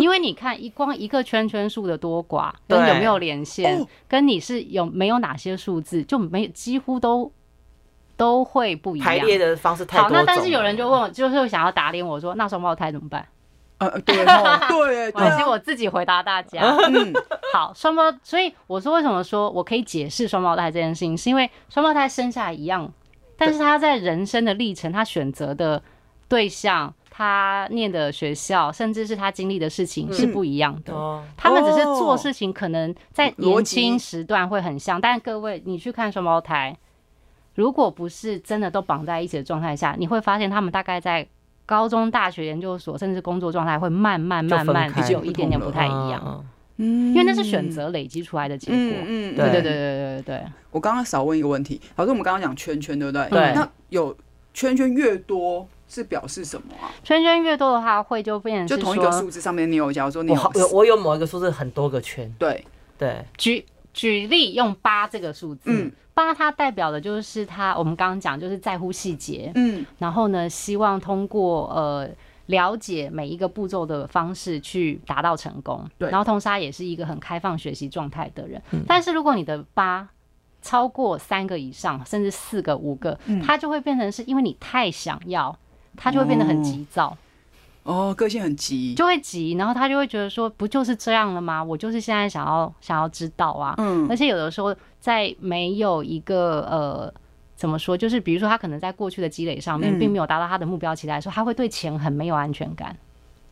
因为你看一光一个圈圈数的多寡，跟有没有连线，跟你是有没有哪些数字，就没几乎都都会不一样。排列的方式太多。好，那但是有人就问，就是想要打脸我说，那双胞胎怎么办？呃，对 对，对，可惜我自己回答大家。嗯，好，双胞，所以我说为什么说我可以解释双胞胎这件事情，是因为双胞胎生下来一样，但是他在人生的历程，他选择的对象，他念的学校，甚至是他经历的事情是不一样的。他们只是做事情可能在年轻时段会很像，但各位你去看双胞胎，如果不是真的都绑在一起的状态下，你会发现他们大概在。高中、大学、研究所，甚至工作状态会慢慢、慢慢就有一点点不太一样。嗯，因为那是选择累积出来的结果。嗯，对对对对对对。我刚刚少问一个问题，老师，我们刚刚讲圈圈，对不对？对。那有圈圈越多是表示什么啊？圈圈越多的话，会就变成就同一个数字上面，你有假如说你有我有某一个数字很多个圈。对对。举举例用八这个数字，嗯，八它代表的就是他，我们刚刚讲就是在乎细节，嗯，然后呢，希望通过呃。了解每一个步骤的方式去达到成功，对。然后同时他也是一个很开放学习状态的人。嗯。但是如果你的八超过三个以上，甚至四个、五个，嗯，他就会变成是因为你太想要，它就会变得很急躁。哦，个性很急，就会急，然后他就会觉得说，不就是这样了吗？我就是现在想要想要知道啊。嗯。而且有的时候在没有一个呃。怎么说？就是比如说，他可能在过去的积累上面，并没有达到他的目标期待的时候，他会对钱很没有安全感。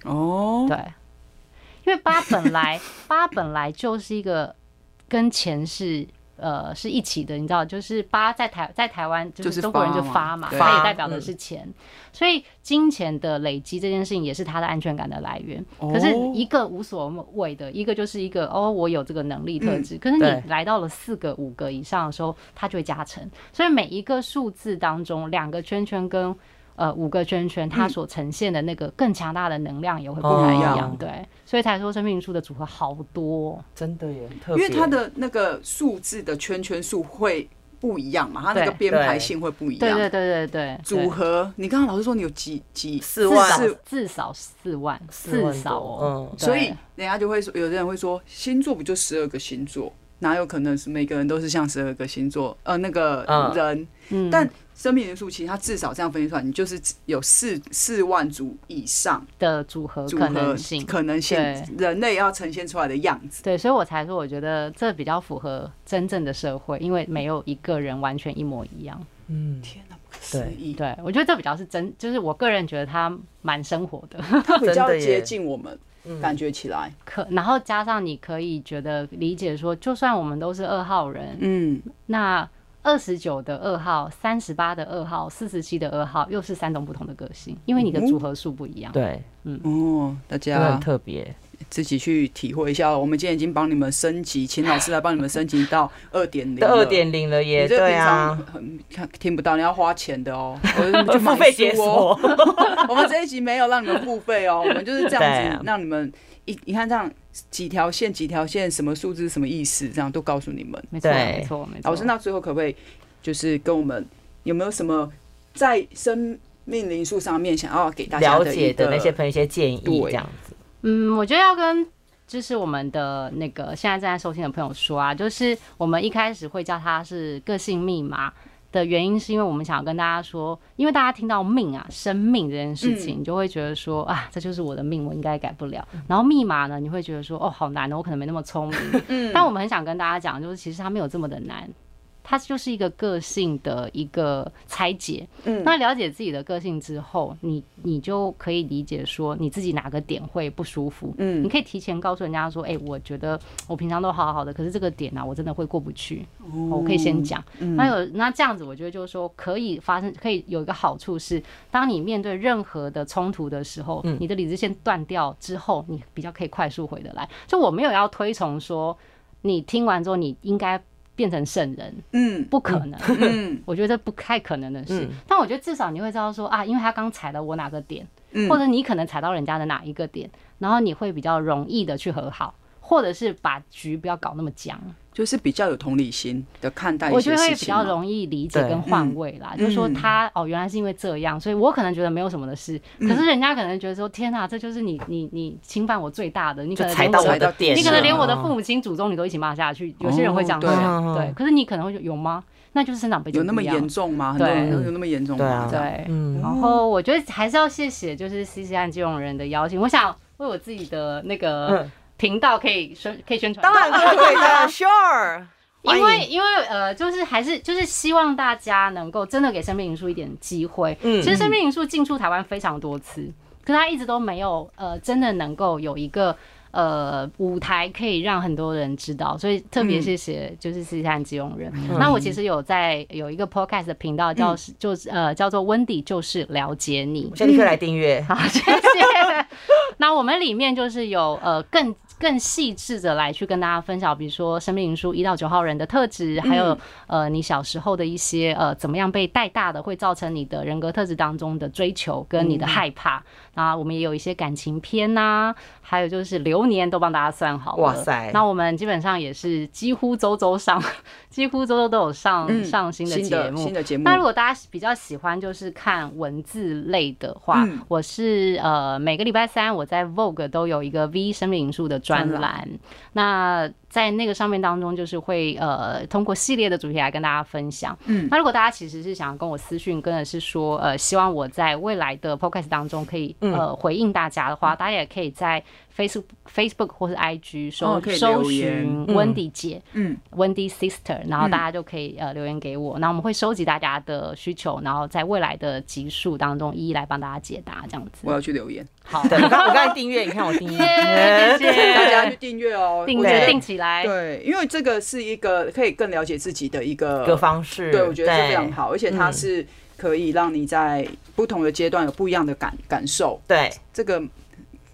哦，对，因为八本来八本来就是一个跟钱是。呃，是一起的，你知道，就是八在台在台湾，就是中国人就发嘛，它也代表的是钱，嗯，所以金钱的累积这件事情也是他的安全感的来源。哦，可是一个无所谓的，一个就是一个哦，我有这个能力特质，嗯。可是你来到了四个、五个以上的时候，它就会加成。所以每一个数字当中，两个圈圈跟。呃，五个圈圈，它所呈现的那个更强大的能量也会不太一样，嗯，对，所以才说生命灵数的组合好多，真的耶，因为它的那个数字的圈圈数会不一样嘛，它那个编排性会不一样，对对对对对，组合，你刚刚老师说你有几？几四万，至少四万，至少哦，嗯，所以人家就会说，有的人会说，星座不就十二个星座，哪有可能是每个人都是像十二个星座？呃，那个人，嗯，但。生命元素其实它至少这样分析出来，你就是有四四万组以上的组合可能性，可能性人类要呈现出来的样子。对，所以我才说，我觉得这比较符合真正的社会，因为没有一个人完全一模一样。嗯，天哪，不可思议。对，我觉得这比较是真，就是我个人觉得他蛮生活的，他比较接近我们，感觉起来。可然后加上你可以觉得理解说，就算我们都是二号人，嗯，那。二十九的二号，三十八的二号，四十七的二号，又是三种不同的个性，因为你的组合数不一样。对，嗯，哦，大家很特别，自己去体会一下。我们今天已经帮你们升级，请老师来帮你们升级到二点零，二点零了耶。对啊，看听不到，你要花钱的哦，我就 付费解锁。我们这一集没有让你们付费哦，我们就是这样子让你们一，你看这样。几条线，几条线，什么数字，什么意思？这样都告诉你们。没错，没错，没错。老师，那最后可不可以就是跟我们有没有什么在生命灵数上面想要给大家了解的那些朋友一些建议？这样子。嗯，我觉得要跟就是我们的那个现在正在收听的朋友说啊，就是我们一开始会叫它是个性密码。的原因是因为我们想要跟大家说，因为大家听到命啊、生命这件事情，你就会觉得说啊，这就是我的命，我应该改不了。然后密码呢，你会觉得说哦，好难哦，我可能没那么聪明。但我们很想跟大家讲，就是其实它没有这么的难。它就是一个个性的一个拆解。嗯，那了解自己的个性之后，你你就可以理解说你自己哪个点会不舒服。嗯，你可以提前告诉人家说，哎，我觉得我平常都好好的，可是这个点啊，我真的会过不去。我可以先讲。那有那这样子，我觉得就是说可以发生，可以有一个好处是，当你面对任何的冲突的时候，你的理智线断掉之后，你比较可以快速回得来。就我没有要推崇说，你听完之后你应该。变成圣人，嗯，不可能，嗯，我觉得不太可能的事。嗯、但我觉得至少你会知道说啊，因为他刚踩了我哪个点，嗯，或者你可能踩到人家的哪一个点，然后你会比较容易的去和好，或者是把局不要搞那么僵。就是比较有同理心的看待，我觉得会比较容易理解跟换位啦。就是说他哦，原来是因为这样，所以我可能觉得没有什么的事，可是人家可能觉得说天哪，这就是你你你侵犯我最大的，你可能踩到我的点，你可能连我的父母亲祖宗你都一起骂下去。有些人会这样讲，对。可是你可能会有吗？那就是生长背景有那么严重吗？对，有那么严重吗？对，嗯。然后我觉得还是要谢谢就是 CC 和金融人的邀请，我想为我自己的那个频道可以宣可以宣传，当然可以的，Sure。因为，因为呃，就是还是就是希望大家能够真的给生命灵数一点机会。嗯，其实生命灵数进出台湾非常多次，可是他一直都没有呃，真的能够有一个呃舞台可以让很多人知道。所以特别谢谢就是慈善基隆人。那我其实有在有一个 podcast 的频道叫就是呃叫做温迪就是了解你，我现在立刻来订阅。好，谢谢。那我们里面就是有呃更更细致的来去跟大家分享，比如说生命灵数一到九号人的特质，还有呃你小时候的一些呃怎么样被带大的，会造成你的人格特质当中的追求跟你的害怕。啊，我们也有一些感情篇呐、啊，还有就是流年都帮大家算好了。哇塞！那我们基本上也是几乎周周上，几乎周周都有上、嗯、上新的节目。新的节目。那如果大家比较喜欢就是看文字类的话，嗯、我是呃每个礼拜三我在 Vogue 都有一个 V 生命灵数的专栏。那在那个上面当中，就是会呃通过系列的主题来跟大家分享。嗯，那如果大家其实是想要跟我私讯，跟的是说呃希望我在未来的 Podcast 当中可以呃回应大家的话，大家也可以在。Facebook、Facebook 或是 IG 搜、哦、搜寻 Wendy 姐，嗯，Wendy Sister，然后大家就可以呃留言给我，那、嗯、我们会收集大家的需求，然后在未来的集数当中一一来帮大家解答，这样子。我要去留言。好，我刚我刚才订阅，你看我订阅，谢谢大家去订阅哦，订阅订起来。对，因为这个是一个可以更了解自己的一个一个方式。对，我觉得是非常好，而且它是可以让你在不同的阶段有不一样的感感受。对，这个。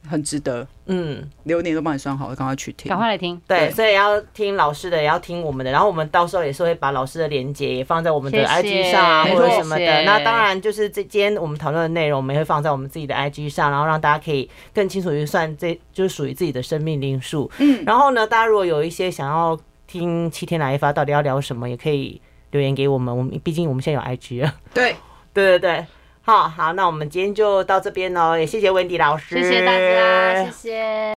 很值得，嗯，流年都帮你算好了，赶快去听，赶快来听。对，所以要听老师的，也要听我们的，然后我们到时候也是会把老师的连接也放在我们的 IG 上啊，或者什么的。那当然就是这今天我们讨论的内容，我们也会放在我们自己的 IG 上，然后让大家可以更清楚去算，这就是属于自己的生命灵数。嗯，然后呢，大家如果有一些想要听七天来一发到底要聊什么，也可以留言给我们。我们毕竟我们现在有 IG 了。对，对 对对。好好，那我们今天就到这边喽，也谢谢温迪老师，谢谢大家，谢谢。